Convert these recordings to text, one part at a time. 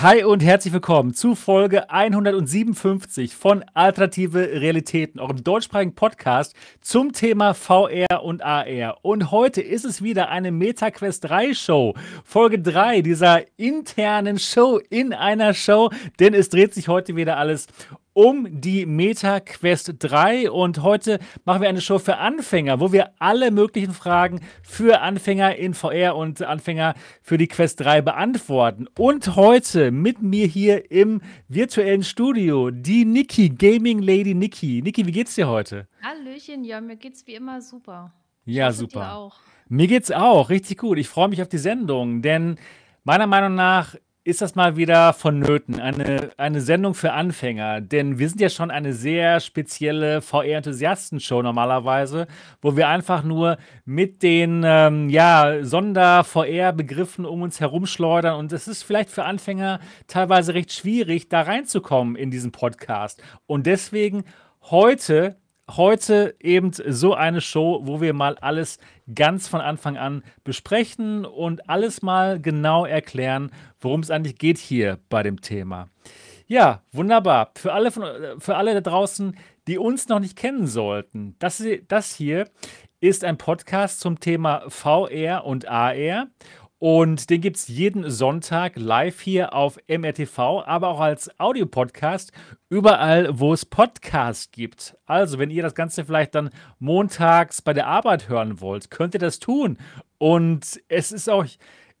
Hi und herzlich willkommen zu Folge 157 von Alternative Realitäten, eurem deutschsprachigen Podcast zum Thema VR und AR. Und heute ist es wieder eine MetaQuest 3 Show, Folge 3 dieser internen Show in einer Show, denn es dreht sich heute wieder alles um die Meta Quest 3 und heute machen wir eine Show für Anfänger, wo wir alle möglichen Fragen für Anfänger in VR und Anfänger für die Quest 3 beantworten. Und heute mit mir hier im virtuellen Studio die Niki, Gaming Lady Niki. Niki, wie geht's dir heute? Hallöchen, ja, mir geht's wie immer super. Ja, hoffe, super. auch. Mir geht's auch richtig gut. Ich freue mich auf die Sendung, denn meiner Meinung nach ist das mal wieder vonnöten. Eine, eine Sendung für Anfänger. Denn wir sind ja schon eine sehr spezielle VR-Enthusiasten-Show normalerweise, wo wir einfach nur mit den ähm, ja, Sonder-VR-Begriffen um uns herumschleudern. Und es ist vielleicht für Anfänger teilweise recht schwierig, da reinzukommen in diesen Podcast. Und deswegen heute heute eben so eine Show, wo wir mal alles ganz von Anfang an besprechen und alles mal genau erklären, worum es eigentlich geht hier bei dem Thema. Ja, wunderbar. Für alle, von, für alle da draußen, die uns noch nicht kennen sollten, das, das hier ist ein Podcast zum Thema VR und AR. Und den gibt es jeden Sonntag live hier auf MRTV, aber auch als Audiopodcast überall, wo es Podcasts gibt. Also, wenn ihr das Ganze vielleicht dann montags bei der Arbeit hören wollt, könnt ihr das tun. Und es ist auch,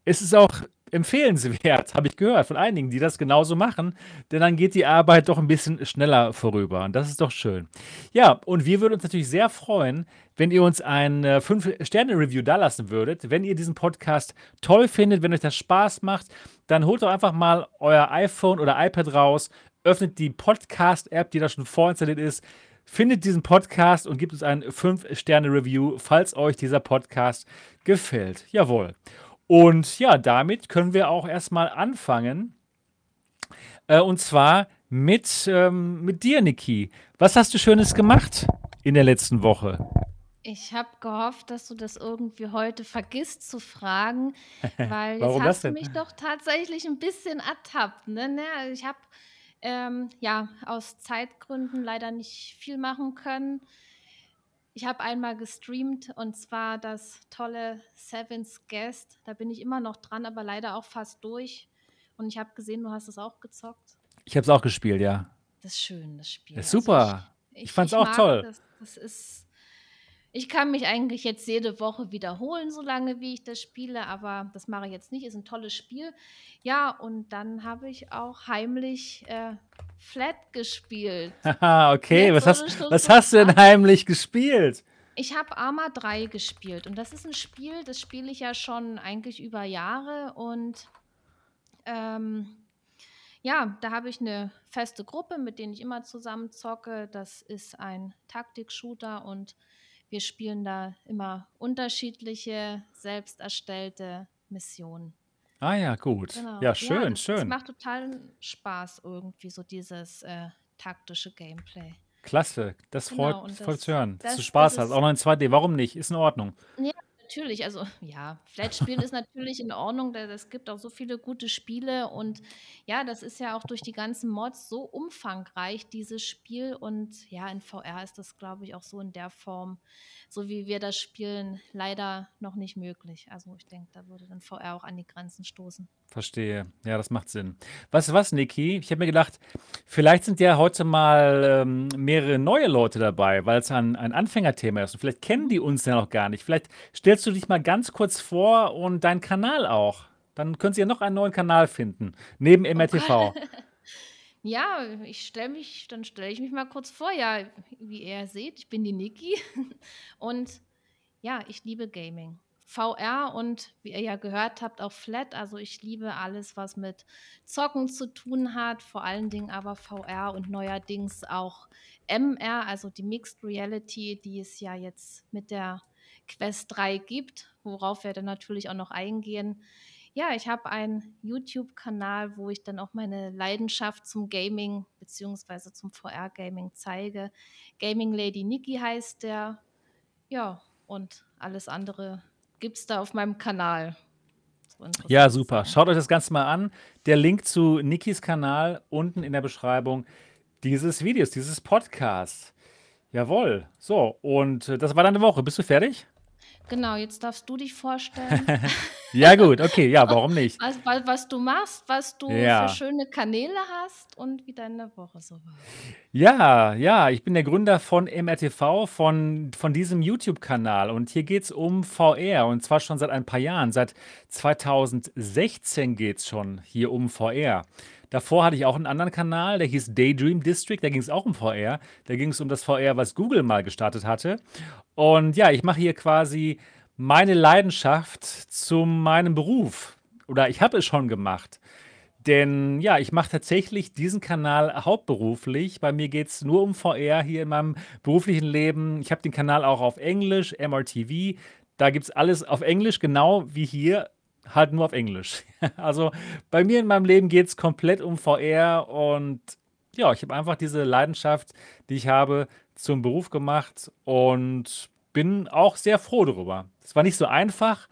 es ist auch empfehlenswert, habe ich gehört von einigen, die das genauso machen, denn dann geht die Arbeit doch ein bisschen schneller vorüber und das ist doch schön. Ja, und wir würden uns natürlich sehr freuen, wenn ihr uns ein 5-Sterne-Review dalassen würdet. Wenn ihr diesen Podcast toll findet, wenn euch das Spaß macht, dann holt doch einfach mal euer iPhone oder iPad raus, öffnet die Podcast-App, die da schon vorinstalliert ist, findet diesen Podcast und gibt uns ein 5-Sterne-Review, falls euch dieser Podcast gefällt. Jawohl. Und ja, damit können wir auch erstmal anfangen. Äh, und zwar mit, ähm, mit dir, Niki. Was hast du Schönes gemacht in der letzten Woche? Ich habe gehofft, dass du das irgendwie heute vergisst zu fragen, weil jetzt hast du mich doch tatsächlich ein bisschen ertappt. Ne? Ne? Also Ich habe ähm, ja aus Zeitgründen leider nicht viel machen können. Ich habe einmal gestreamt und zwar das tolle Seven's Guest. Da bin ich immer noch dran, aber leider auch fast durch. Und ich habe gesehen, du hast es auch gezockt. Ich habe es auch gespielt, ja. Das ist schön, das Das Spiel. ist Also ich, super. Ich ich, fand es ich auch toll. das. Das ist. Ich kann mich eigentlich jetzt jede Woche wiederholen, solange wie ich das spiele, aber das mache ich jetzt nicht. Ist ein tolles Spiel. Ja, und dann habe ich auch heimlich äh, Flat gespielt. Haha, okay. Was hast, was hast du denn heimlich gespielt? Ich habe Arma 3 gespielt und das ist ein Spiel, das spiele ich ja schon eigentlich über Jahre und ähm, ja, da habe ich eine feste Gruppe, mit denen ich immer zusammen zocke. Das ist ein Taktik-Shooter und wir spielen da immer unterschiedliche, selbst erstellte Missionen. Ah ja, gut. Genau. Ja, Ja, schön, das, das schön. macht total Spaß irgendwie, so dieses äh, taktische Gameplay. Klasse. Das freut, Genau, und voll zu das, hören, dass du das, das Spaß hast. Auch noch in 2D. Warum nicht? Ist in Ordnung. Ja, natürlich. Also, ja, Flat-Spielen ist natürlich in Ordnung. da- Es gibt auch so viele gute Spiele und ja, das ist ja auch durch die ganzen Mods so umfangreich, dieses Spiel. Und ja, in VR ist das, glaube ich, auch so in der Form, so wie wir das spielen, leider noch nicht möglich. Also, ich denke, da würde dann VR auch an die Grenzen stoßen. Verstehe. Ja, das macht Sinn. Du was, Niki? Ich habe mir gedacht, vielleicht sind ja heute mal ähm, mehrere neue Leute dabei, weil es ein, ein Anfängerthema ist. Und vielleicht kennen die uns ja noch gar nicht. Vielleicht stellst du dich mal ganz kurz vor und deinen Kanal auch. Dann können sie ja noch einen neuen Kanal finden, neben Oh Gott. MRTV. Ja, ich stelle mich, dann stelle ich mich mal kurz vor. Ja, wie ihr seht, ich bin die Niki und ja, ich liebe Gaming. VR und wie ihr ja gehört habt, auch Flat. Also ich liebe alles, was mit Zocken zu tun hat, vor allen Dingen aber VR und neuerdings auch MR, also die Mixed Reality, die es ja jetzt mit der Quest 3 gibt, worauf wir dann natürlich auch noch eingehen. Ja, ich habe einen YouTube-Kanal, wo ich dann auch meine Leidenschaft zum Gaming beziehungsweise zum VR-Gaming zeige. Gaming Lady Nikki heißt der. Ja, und alles andere gibt's da auf meinem Kanal. so Ja, super. sein. Schaut euch das Ganze mal an. Der Link zu Nikis Kanal unten in der Beschreibung dieses Videos, dieses Podcasts. Jawohl. So, und äh, das war deine Woche. Bist du fertig? Genau, jetzt darfst du dich vorstellen, Ja, gut. Okay, ja, warum nicht? was, was, was du machst, was du für Ja. schöne Kanäle hast und wie deine Woche so war. Ja, ja, ich bin der Gründer von MRTV, von, von diesem YouTube-Kanal. Und hier geht es um VR. Und zwar schon seit ein paar Jahren. Seit 2016 geht es schon hier um VR. Davor hatte ich auch einen anderen Kanal, der hieß Daydream District. Da ging es auch um VR. Da ging es um das VR, was Google mal gestartet hatte. Und ja, ich mache hier quasi meine Leidenschaft zu meinem Beruf. Oder ich habe es schon gemacht. Denn ja, ich mache tatsächlich diesen Kanal hauptberuflich. Bei mir geht es nur um VR hier in meinem beruflichen Leben. Ich habe den Kanal auch auf Englisch, MRTV. Da gibt es alles auf Englisch, genau wie hier, halt nur auf Englisch. Also bei mir in meinem Leben geht es komplett um VR und ja, ich habe einfach diese Leidenschaft, die ich habe, zum Beruf gemacht und bin auch sehr froh darüber. Es war nicht so einfach,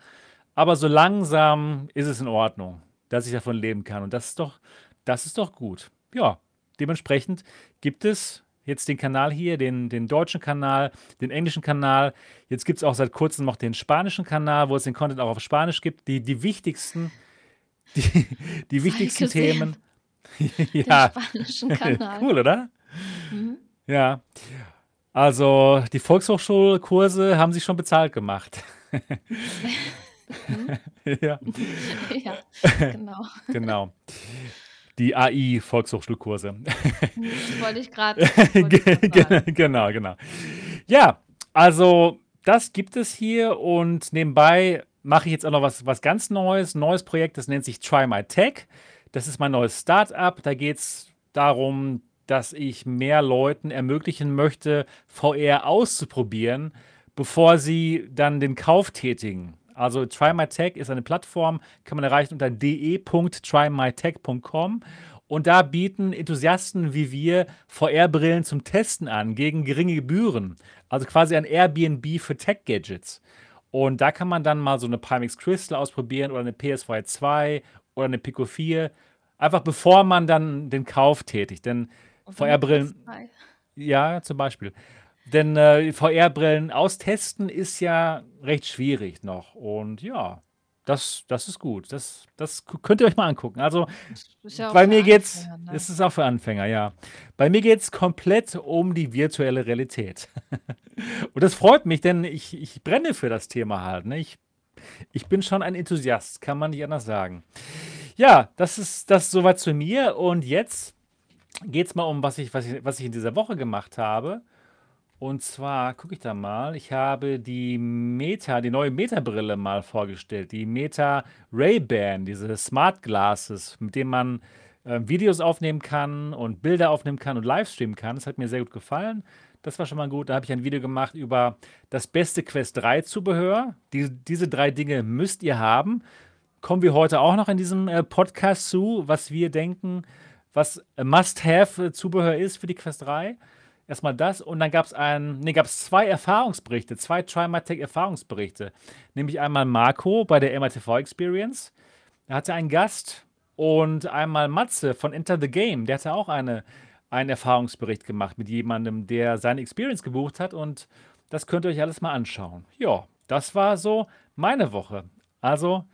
aber so langsam ist es in Ordnung, dass ich davon leben kann. Und das ist doch, das ist doch gut. Ja, dementsprechend gibt es jetzt den Kanal hier, den, den deutschen Kanal, den englischen Kanal. Jetzt gibt es auch seit kurzem noch den spanischen Kanal, wo es den Content auch auf Spanisch gibt. Die, die wichtigsten, die, die wichtigsten Themen. den Ja, spanischen Kanal. cool, oder? Mhm. Ja, also die Volkshochschulkurse haben sich schon bezahlt gemacht. Mhm. Ja, Ja, genau. genau. Die AI-Volkshochschulkurse. Das wollte ich gerade. Genau, genau. Ja, also das gibt es hier und nebenbei mache ich jetzt auch noch was, was ganz Neues, ein neues Projekt, das nennt sich Try My Tech. Das ist mein neues Startup. Da geht es darum, dass ich mehr Leuten ermöglichen möchte, VR auszuprobieren, bevor sie dann den Kauf tätigen. Also Try My Tech ist eine Plattform, kann man erreichen unter de.trymytech.com. Und da bieten Enthusiasten wie wir VR-Brillen zum Testen an, gegen geringe Gebühren. Also quasi ein Airbnb für Tech-Gadgets. Und da kann man dann mal so eine Pimax Crystal ausprobieren oder eine PS2 2 oder eine Pico 4. Einfach bevor man dann den Kauf tätigt. Denn VR-Brillen, PS3. ja, zum Beispiel. Denn äh, VR-Brillen austesten ist ja recht schwierig noch. Und ja, das, das ist gut. Das, das könnt ihr euch mal angucken. Also ist ja bei mir geht's, Anfänger, ne? es ist auch für Anfänger, ja. Bei mir geht's komplett um die virtuelle Realität. Und das freut mich, denn ich, ich brenne für das Thema halt. Ne? Ich, ich bin schon ein Enthusiast, kann man nicht anders sagen. Ja, das ist das soweit zu mir. Und jetzt geht's mal um, was ich, was ich, was ich in dieser Woche gemacht habe. Und zwar gucke ich da mal. Ich habe die Meta, die neue Meta-Brille mal vorgestellt. Die Meta Ray-Ban, diese Smart Glasses, mit denen man äh, Videos aufnehmen kann und Bilder aufnehmen kann und livestreamen kann. Das hat mir sehr gut gefallen. Das war schon mal gut. Da habe ich ein Video gemacht über das beste Quest 3 Zubehör. Die, diese drei Dinge müsst ihr haben. Kommen wir heute auch noch in diesem äh, Podcast zu, was wir denken, was äh, Must-Have-Zubehör ist für die Quest 3. Erstmal das und dann gab es nee, zwei Erfahrungsberichte, zwei Trimatech Erfahrungsberichte. Nämlich einmal Marco bei der MRTV Experience. Da hatte einen Gast und einmal Matze von Enter the Game. Der hatte auch eine, einen Erfahrungsbericht gemacht mit jemandem, der seine Experience gebucht hat und das könnt ihr euch alles mal anschauen. Ja, das war so meine Woche. Also,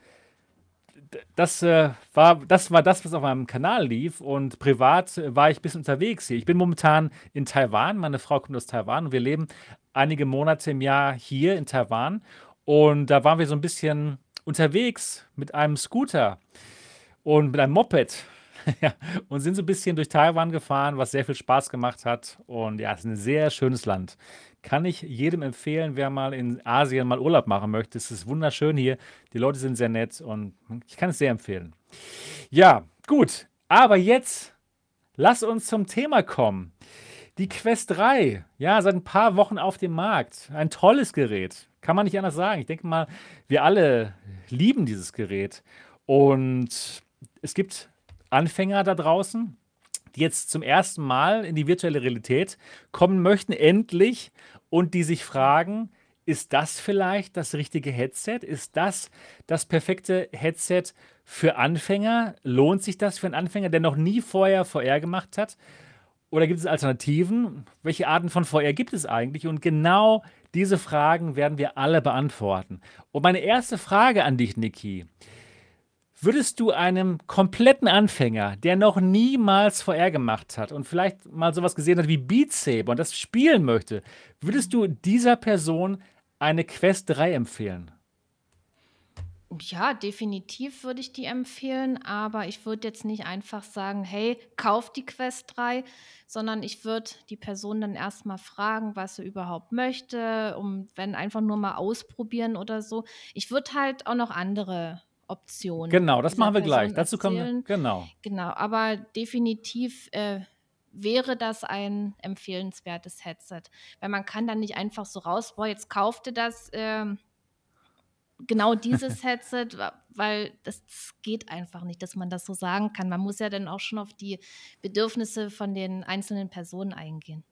das, äh, war, das war das, was auf meinem Kanal lief. Und privat war ich ein bisschen unterwegs hier. Ich bin momentan in Taiwan. Meine Frau kommt aus Taiwan und wir leben einige Monate im Jahr hier in Taiwan. Und da waren wir so ein bisschen unterwegs mit einem Scooter und mit einem Moped. Und sind so ein bisschen durch Taiwan gefahren, was sehr viel Spaß gemacht hat. Und ja, es ist ein sehr schönes Land. Kann ich jedem empfehlen, wer mal in Asien mal Urlaub machen möchte. Es ist wunderschön hier. Die Leute sind sehr nett und ich kann es sehr empfehlen. Ja, gut. Aber jetzt lass uns zum Thema kommen. Die Quest 3, ja, seit ein paar Wochen auf dem Markt. Ein tolles Gerät. Kann man nicht anders sagen. Ich denke mal, wir alle lieben dieses Gerät. Und es gibt Anfänger da draußen, die jetzt zum ersten Mal in die virtuelle Realität kommen möchten, endlich, und die sich fragen, ist das vielleicht das richtige Headset? Ist das das perfekte Headset für Anfänger? Lohnt sich das für einen Anfänger, der noch nie vorher VR gemacht hat? Oder gibt es Alternativen? Welche Arten von VR gibt es eigentlich? Und genau diese Fragen werden wir alle beantworten. Und meine erste Frage an dich, Niki. Würdest du einem kompletten Anfänger, der noch niemals VR gemacht hat und vielleicht mal sowas gesehen hat wie Beat Saber und das spielen möchte, würdest du dieser Person eine Quest 3 empfehlen? Ja, definitiv würde ich die empfehlen, aber ich würde jetzt nicht einfach sagen: „Hey, kauf die Quest 3“, sondern ich würde die Person dann erst mal fragen, was sie überhaupt möchte, um wenn einfach nur mal ausprobieren oder so. Ich würde halt auch noch andere Optionen Genau, das machen wir gleich. Dazu kommen wir genau. Genau, aber definitiv, äh, wäre das ein empfehlenswertes Headset, weil man kann dann nicht einfach so raus: „Boah, jetzt kauf dir das, ähm“ genau dieses Headset, weil das geht einfach nicht, dass man das so sagen kann. Man muss ja dann auch schon auf die Bedürfnisse von den einzelnen Personen eingehen.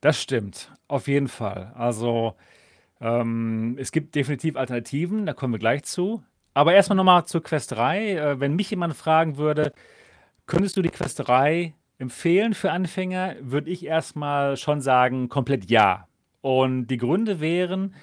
Das stimmt, auf jeden Fall. Also, ähm, es gibt definitiv Alternativen, da kommen wir gleich zu. Aber erst mal noch mal zur Quest 3. Äh, wenn mich jemand fragen würde: „Könntest du die Quest 3 empfehlen für Anfänger?“ Würde ich erst mal schon sagen, komplett ja. Und die Gründe wären: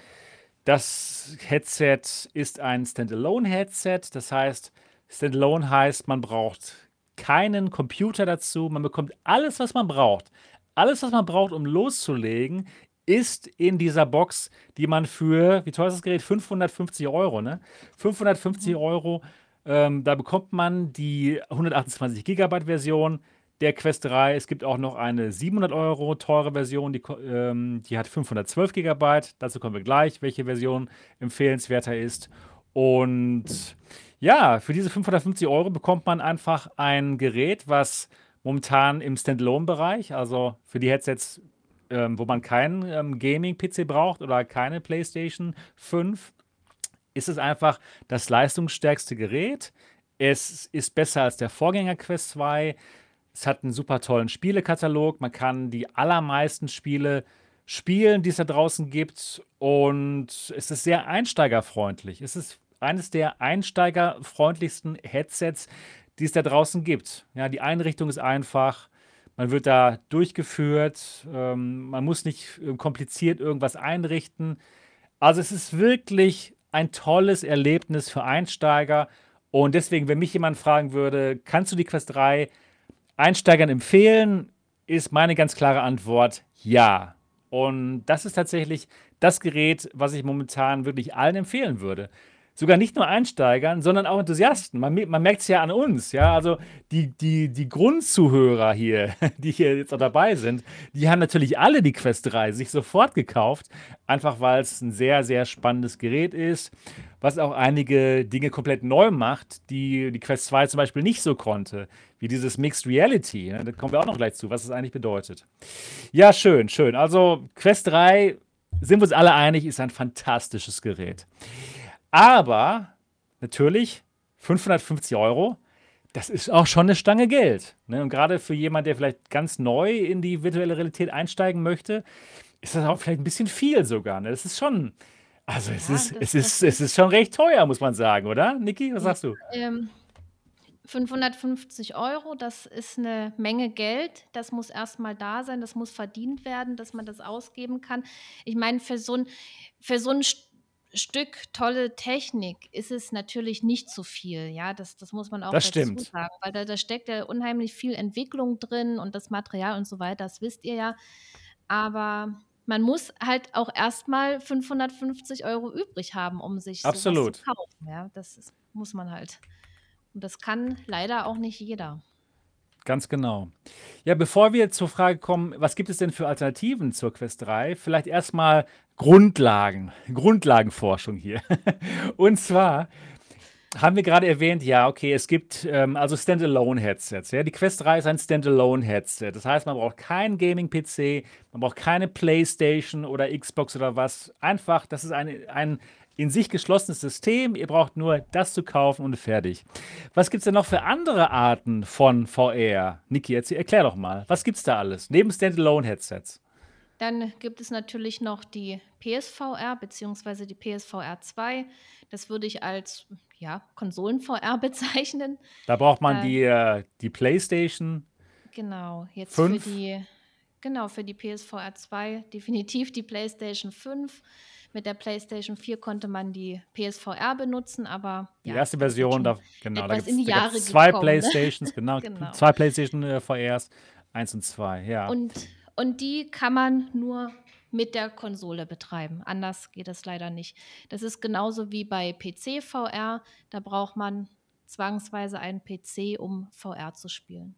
Das Headset ist ein Standalone-Headset. Das heißt, Standalone heißt, man braucht keinen Computer dazu. Man bekommt alles, was man braucht. Alles, was man braucht, um loszulegen, ist in dieser Box, die man für, wie teuer ist das Gerät? 550 Euro, ne? 550 Mhm. Euro. Ähm, da bekommt man die 128 Gigabyte Version der Quest 3. Es gibt auch noch eine 700 Euro teure Version, die, ähm, die hat 512 Gigabyte. Dazu kommen wir gleich, welche Version empfehlenswerter ist. Und ja, für diese 550 Euro bekommt man einfach ein Gerät, was momentan im Standalone-Bereich, also für die Headsets, ähm, wo man keinen ähm, Gaming-PC braucht oder keine PlayStation 5, ist es einfach das leistungsstärkste Gerät. Es ist besser als der Vorgänger Quest 2. Es hat einen super tollen Spielekatalog. Man kann die allermeisten Spiele spielen, die es da draußen gibt. Und es ist sehr einsteigerfreundlich. Es ist eines der einsteigerfreundlichsten Headsets, die es da draußen gibt. Ja, die Einrichtung ist einfach. Man wird da durchgeführt. Ähm, man muss nicht äh, kompliziert irgendwas einrichten. Also es ist wirklich ein tolles Erlebnis für Einsteiger. Und deswegen, wenn mich jemand fragen würde, kannst du die Quest 3 Einsteigern empfehlen, ist meine ganz klare Antwort ja. Und das ist tatsächlich das Gerät, was ich momentan wirklich allen empfehlen würde. Sogar nicht nur Einsteigern, sondern auch Enthusiasten. Man, man merkt es ja an uns, ja. Also die, die, die Grundzuhörer hier, die hier jetzt auch dabei sind, die haben natürlich alle die Quest 3 sich sofort gekauft, einfach weil es ein sehr, sehr spannendes Gerät ist, was auch einige Dinge komplett neu macht, die die Quest 2 zum Beispiel nicht so konnte, wie dieses Mixed Reality. ne? Da kommen wir auch noch gleich zu, was es eigentlich bedeutet. Ja, schön, schön. Also Quest 3, sind wir uns alle einig, ist ein fantastisches Gerät. Aber natürlich 550 Euro, das ist auch schon eine Stange Geld. Ne? Und gerade für jemanden, der vielleicht ganz neu in die virtuelle Realität einsteigen möchte, ist das auch vielleicht ein bisschen viel sogar. Ne? Das ist schon, also es Ja, ist, es ist, es ist schon recht teuer, muss man sagen, oder? Niki, was sagst du? ähm 550 Euro, das ist eine Menge Geld. Das muss erst mal da sein, das muss verdient werden, dass man das ausgeben kann. Ich meine, für so ein für so 'n St Stück tolle Technik ist es natürlich nicht zu viel, ja? Das das muss man auch Das dazu stimmt. sagen, weil da da steckt ja unheimlich viel Entwicklung drin und das Material und so weiter, das wisst ihr ja. Aber man muss halt auch erst mal 550 Euro übrig haben, um sich so was zu Absolut. kaufen, ja? Das ist muss man halt. Und das kann leider auch nicht jeder. Ganz genau. Ja, bevor wir zur Frage kommen, was gibt es denn für Alternativen zur Quest 3? Vielleicht erstmal Grundlagen, Grundlagenforschung hier. Und zwar haben wir gerade erwähnt, ja, okay, es gibt ähm, also Standalone-Headsets. Ja? Die Quest 3 ist ein Standalone-Headset. Das heißt, man braucht keinen Gaming-PC, man braucht keine PlayStation oder Xbox oder was. Einfach, das ist ein, ein in sich geschlossenes System. Ihr braucht nur das zu kaufen und fertig. Was gibt es denn noch für andere Arten von VR? Niki, erklär doch mal. Was gibt es da alles? Neben Standalone-Headsets. Dann gibt es natürlich noch die PSVR bzw. die PSVR 2. Das würde ich als ja, Konsolen-VR bezeichnen. Da braucht man Äh, die, äh, die PlayStation genau, jetzt für 5. die, genau, für die PSVR 2 definitiv die PlayStation 5. Mit der PlayStation 4 konnte man die PSVR benutzen, aber Die ja, erste ist jetzt Version, da, genau, da etwas gibt in die Jahre gibt's zwei gekommen. Ne? PlayStations, genau, Genau. zwei PlayStation äh, VRs, eins und zwei, ja. Und, und die kann man nur mit der Konsole betreiben. Anders geht es leider nicht. Das ist genauso wie bei PC-VR. Da braucht man zwangsweise einen PC, um VR zu spielen.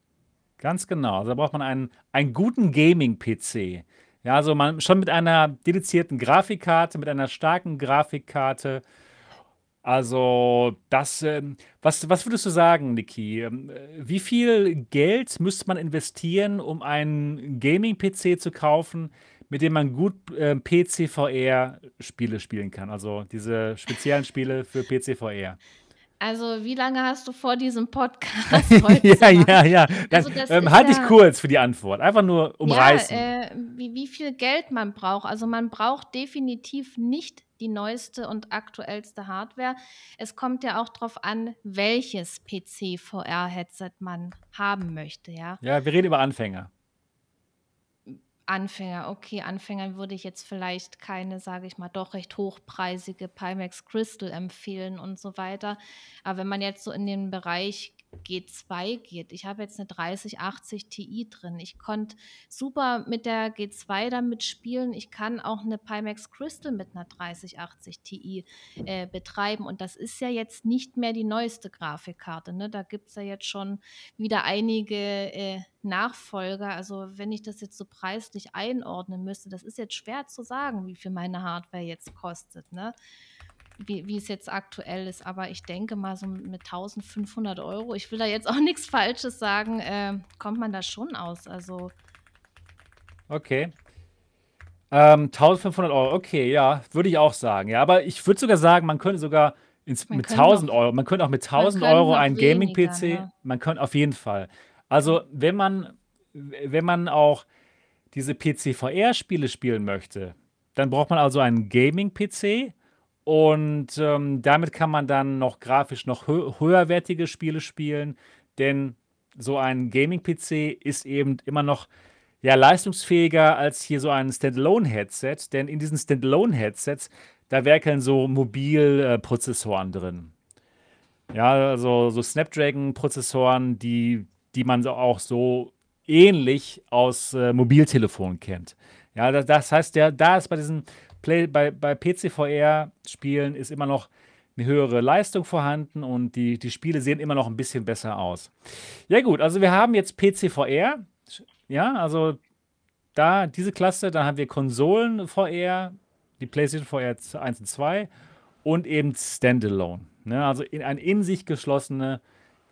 Ganz genau. Also da braucht man einen, einen guten Gaming-PC. Ja, also man schon mit einer dedizierten Grafikkarte, mit einer starken Grafikkarte. Also das, ähm, was, was würdest du sagen, Niki? Ähm, äh, Wie viel Geld müsste man investieren, um einen Gaming-PC zu kaufen, mit dem man gut äh, PC-VR-Spiele spielen kann? Also diese speziellen Spiele für PC-VR. Also, wie lange hast du vor, diesen Podcast heute Ja, ja, ja. Also, ähm, halte ich ja, kurz für die Antwort. Einfach nur ja, umreißen. äh, wie, wie viel Geld man braucht. Also, man braucht definitiv nicht die neueste und aktuellste Hardware. Es kommt ja auch darauf an, welches PC-VR-Headset man haben möchte, ja. Ja, wir reden über Anfänger. Anfänger, okay, Anfängern würde ich jetzt vielleicht keine, sage ich mal, doch recht hochpreisige Pimax Crystal empfehlen und so weiter. Aber wenn man jetzt so in den Bereich G2 geht, ich habe jetzt eine 3080 Ti drin. Ich konnte super mit der G2 damit spielen. Ich kann auch eine Pimax Crystal mit einer 3080 Ti äh, betreiben. Und das ist ja jetzt nicht mehr die neueste Grafikkarte. Ne? Da gibt es ja jetzt schon wieder einige äh, Nachfolger. Also wenn ich das jetzt so preislich einordnen müsste, das ist jetzt schwer zu sagen, wie viel meine Hardware jetzt kostet, ne? Wie, wie es jetzt aktuell ist. Aber ich denke mal so mit 1500 Euro, ich will da jetzt auch nichts Falsches sagen, äh, kommt man da schon aus. Also Okay. Ähm, 1500 Euro, okay, ja, würde ich auch sagen. Ja, aber ich würde sogar sagen, man könnte sogar ins, man mit könnte 1000 noch, Euro, man könnte auch mit man 1000 könnte Euro einen Gaming-PC, ne? man könnte auf jeden Fall. Also, wenn man, wenn man auch diese PC-VR-Spiele spielen möchte, dann braucht man also einen Gaming-PC und ähm, damit kann man dann noch grafisch noch hö höherwertige Spiele spielen, denn so ein Gaming-PC ist eben immer noch ja, leistungsfähiger als hier so ein Standalone-Headset, denn in diesen Standalone-Headsets, da werkeln so Mobilprozessoren drin. Ja, also so Snapdragon-Prozessoren, die, die man auch so ähnlich aus äh, Mobiltelefonen kennt. Ja, das, das heißt, der, da ist bei diesen Play, bei, bei PC-VR-Spielen ist immer noch eine höhere Leistung vorhanden und die, die Spiele sehen immer noch ein bisschen besser aus. Ja, gut, also wir haben jetzt PC-VR. Ja, also da diese Klasse, dann haben wir Konsolen VR, die PlayStation VR 1 und 2 und eben Standalone. Ne? Also in, ein in sich geschlossene,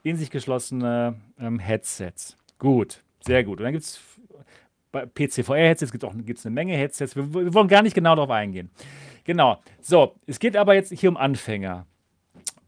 in sich geschlossene ähm, Headsets. Gut, sehr gut. Und dann gibt es bei PC-VR-Headsets gibt es eine Menge Headsets. Wir, wir wollen gar nicht genau darauf eingehen. Genau. So, es geht aber jetzt hier um Anfänger.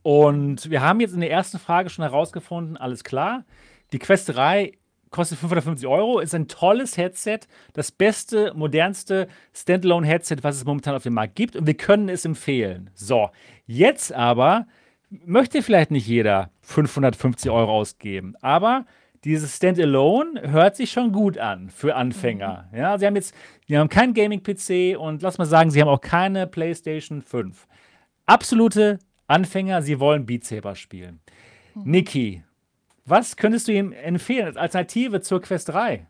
Und wir haben jetzt in der ersten Frage schon herausgefunden, alles klar, die Quest 3 kostet 550 Euro, ist ein tolles Headset, das beste, modernste Standalone-Headset, was es momentan auf dem Markt gibt und wir können es empfehlen. So, jetzt aber möchte vielleicht nicht jeder 550 Euro ausgeben, aber dieses Standalone hört sich schon gut an für Anfänger. Ja, sie haben jetzt, die haben keinen Gaming-PC und lass mal sagen, sie haben auch keine PlayStation 5. Absolute Anfänger, sie wollen Beat Saber spielen. Niki, was könntest du ihm empfehlen als Alternative zur Quest 3?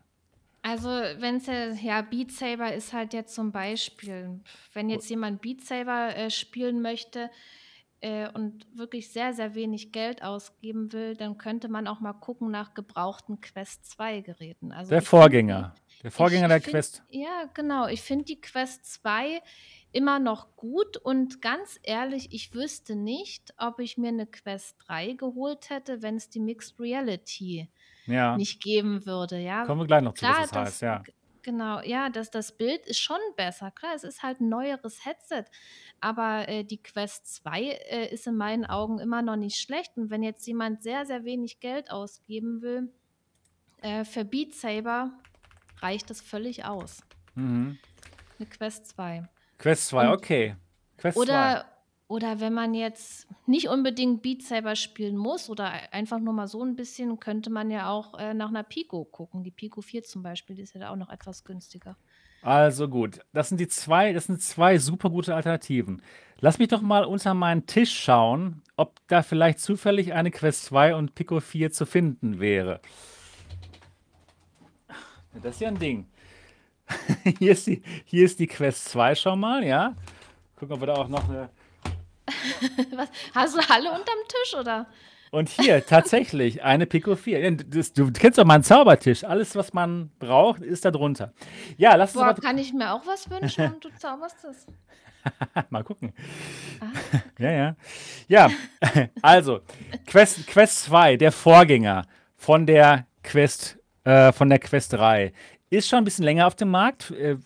Also, wenn es ja, ja, Beat Saber ist halt jetzt zum Beispiel, wenn jetzt jemand Beat Saber äh, spielen möchte äh, und wirklich sehr, sehr wenig Geld ausgeben will, dann könnte man auch mal gucken nach gebrauchten Quest 2 Geräten. Also Der Vorgänger. Der ich, Vorgänger der finde, Quest. ja, genau, ich finde die Quest 2 immer noch gut und ganz ehrlich, ich wüsste nicht, ob ich mir eine Quest 3 geholt hätte, wenn es die Mixed Reality Ja, nicht geben würde, ja. kommen wir gleich noch zu, was Klar, das heißt, das, ja. Genau, ja, das, das Bild ist schon besser. Klar, es ist halt ein neueres Headset, aber äh, die Quest 2 äh, ist in meinen Augen immer noch nicht schlecht. Und wenn jetzt jemand sehr, sehr wenig Geld ausgeben will, äh, für Beat Saber reicht das völlig aus. Mhm. Eine Quest 2. Quest 2, Und okay. Quest 2. oder wenn man jetzt nicht unbedingt Beat Saber spielen muss oder ei einfach nur mal so ein bisschen, könnte man ja auch, äh, nach einer Pico gucken. Die Pico 4 zum Beispiel, die ist ja da auch noch etwas günstiger. Also gut, das sind die zwei, das sind zwei super gute Alternativen. Lass mich doch mal unter meinen Tisch schauen, ob da vielleicht zufällig eine Quest 2 und Pico 4 zu finden wäre. Das ist ja ein Ding. Hier ist die, hier ist die Quest 2 schon mal, ja. Gucken, ob wir da auch noch eine. Was? Hast du alle unterm Tisch, oder? Und hier tatsächlich eine Pico 4. Ja, das, du kennst doch meinen Zaubertisch. Alles, was man braucht, ist da drunter. Ja, lass uns Boah, mal, kann ich mir auch was wünschen und du zauberst es? mal gucken. Ah, Ja, ja. Ja, also, Quest, Quest 2, der Vorgänger von der Quest, äh, von der Quest 3, ist schon ein bisschen länger auf dem Markt. Äh,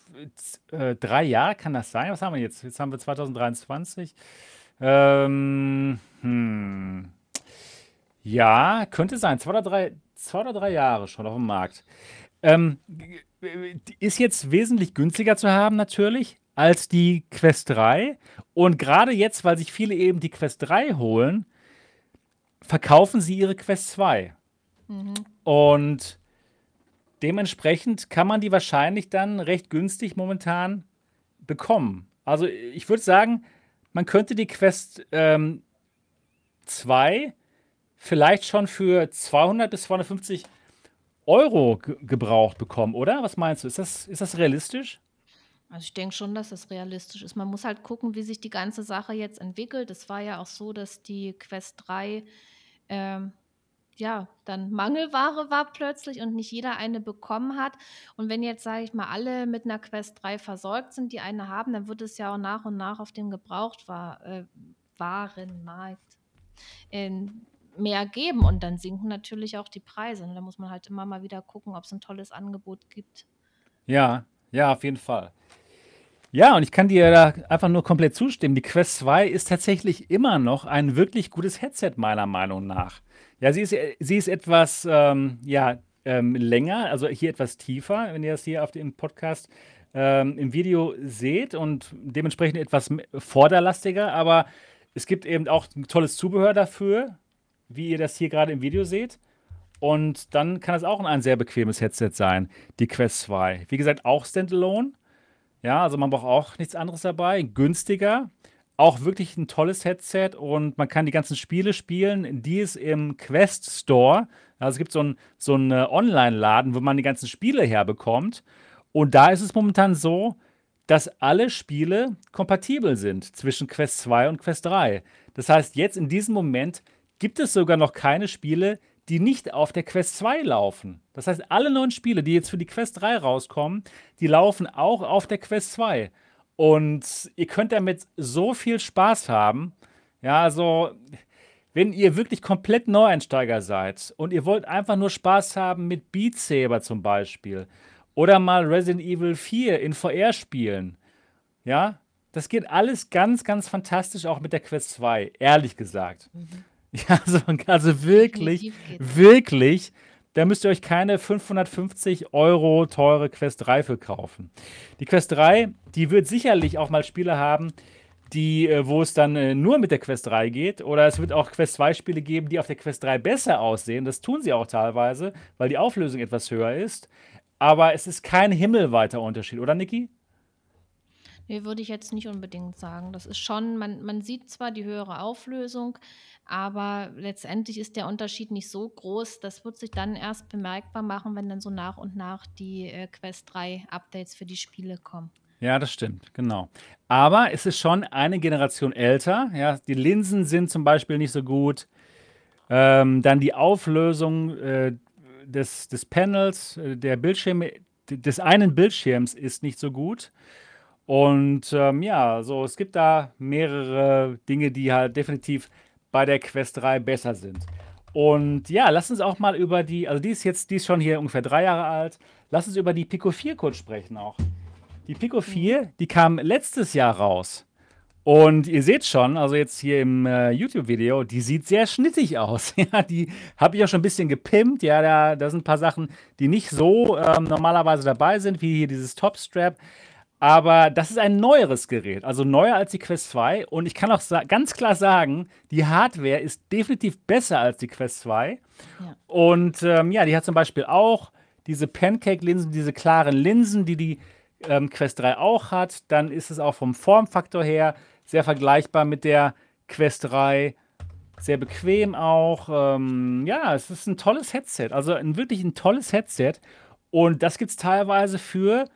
äh, drei Jahre kann das sein? Was haben wir jetzt? Jetzt haben wir 2023. Ähm, hm. Ja, könnte sein. Zwei oder drei, zwei oder drei Jahre schon auf dem Markt. Ähm, ist jetzt wesentlich günstiger zu haben natürlich als die Quest 3. Und gerade jetzt, weil sich viele eben die Quest 3 holen, verkaufen sie ihre Quest 2. mhm. Und dementsprechend kann man die wahrscheinlich dann recht günstig momentan bekommen. Also ich würde sagen, man könnte die Quest ähm, 2 vielleicht schon für 200 bis 250 Euro ge gebraucht bekommen, oder? Was meinst du? Ist das, ist das realistisch? Also, ich denke schon, dass das realistisch ist. Man muss halt gucken, wie sich die ganze Sache jetzt entwickelt. Es war ja auch so, dass die Quest 3, ähm, ja, dann Mangelware war plötzlich und nicht jeder eine bekommen hat. Und wenn jetzt, sage ich mal, alle mit einer Quest 3 versorgt sind, die eine haben, dann wird es ja auch nach und nach auf dem Gebrauchtwar äh, ähm, mehr geben und dann sinken natürlich auch die Preise. Und da muss man halt immer mal wieder gucken, ob es ein tolles Angebot gibt. Ja, ja, auf jeden Fall. Ja, und ich kann dir da einfach nur komplett zustimmen. Die Quest 2 ist tatsächlich immer noch ein wirklich gutes Headset, meiner Meinung nach. Ja, sie ist, äh, sie ist etwas, ähm, ja, ähm, länger, also hier etwas tiefer, wenn ihr das hier auf dem Podcast ähm, im Video seht und dementsprechend etwas vorderlastiger, aber es gibt eben auch ein tolles Zubehör dafür, wie ihr das hier gerade im Video seht. Und dann kann es auch ein sehr bequemes Headset sein, die Quest 2. Wie gesagt, auch Standalone. Ja, also man braucht auch nichts anderes dabei. Günstiger. Auch wirklich ein tolles Headset und man kann die ganzen Spiele spielen, die es im Quest Store, also es gibt so einen so einen, äh, Online-Laden, wo man die ganzen Spiele herbekommt. Und da ist es momentan so, dass alle Spiele kompatibel sind zwischen Quest 2 und Quest 3. Das heißt, jetzt in diesem Moment gibt es sogar noch keine Spiele, die nicht auf der Quest 2 laufen. Das heißt, alle neuen Spiele, die jetzt für die Quest 3 rauskommen, die laufen auch auf der Quest 2. Und ihr könnt damit so viel Spaß haben. Ja, also, wenn ihr wirklich komplett Neueinsteiger seid und ihr wollt einfach nur Spaß haben mit Beat Saber zum Beispiel oder mal Resident Evil 4 in VR spielen, ja, das geht alles ganz, ganz fantastisch auch mit der Quest 2, ehrlich gesagt. Ja, also, also wirklich, wirklich, da müsst ihr euch keine 550 Euro teure Quest 3 für kaufen. Die Quest 3, die wird sicherlich auch mal Spiele haben, die, äh, wo es dann äh, nur mit der Quest 3 geht. Oder es wird auch Quest 2 Spiele geben, die auf der Quest 3 besser aussehen. Das tun sie auch teilweise, weil die Auflösung etwas höher ist. Aber es ist kein himmelweiter Unterschied, oder Niki? Ne, würde ich jetzt nicht unbedingt sagen. Das ist schon man man sieht zwar die höhere Auflösung, aber letztendlich ist der Unterschied nicht so groß. Das wird sich dann erst bemerkbar machen, wenn dann so nach und nach die, äh, Quest 3 Updates für die Spiele kommen. Ja, das stimmt, genau. Aber es ist schon eine Generation älter. Ja, die Linsen sind zum Beispiel nicht so gut. Ähm, dann die Auflösung äh, des, des Panels, äh, der Bildschirme, des einen Bildschirms ist nicht so gut. Und ähm, ja, so es gibt da mehrere Dinge, die halt definitiv bei der Quest 3 besser sind. Und ja, lass uns auch mal über die, also die ist jetzt, die ist schon hier ungefähr drei Jahre alt. Lass uns über die Pico 4 kurz sprechen auch. Die Pico Mhm. 4, die kam letztes Jahr raus. Und ihr seht schon, also jetzt hier im äh, YouTube-Video, die sieht sehr schnittig aus. Ja, die habe ich auch schon ein bisschen gepimpt. Ja, da, da sind ein paar Sachen, die nicht so ähm, normalerweise dabei sind, wie hier dieses Top-Strap. Aber das ist ein neueres Gerät, also neuer als die Quest 2. Und ich kann auch ganz klar sagen, die Hardware ist definitiv besser als die Quest 2. Ja. Und ähm, ja, die hat zum Beispiel auch diese Pancake-Linsen, diese klaren Linsen, die die ähm, Quest 3 auch hat. Dann ist es auch vom Formfaktor her sehr vergleichbar mit der Quest 3. Sehr bequem auch. Ähm, ja, es ist ein tolles Headset. Also ein, wirklich ein tolles Headset. Und das gibt es teilweise für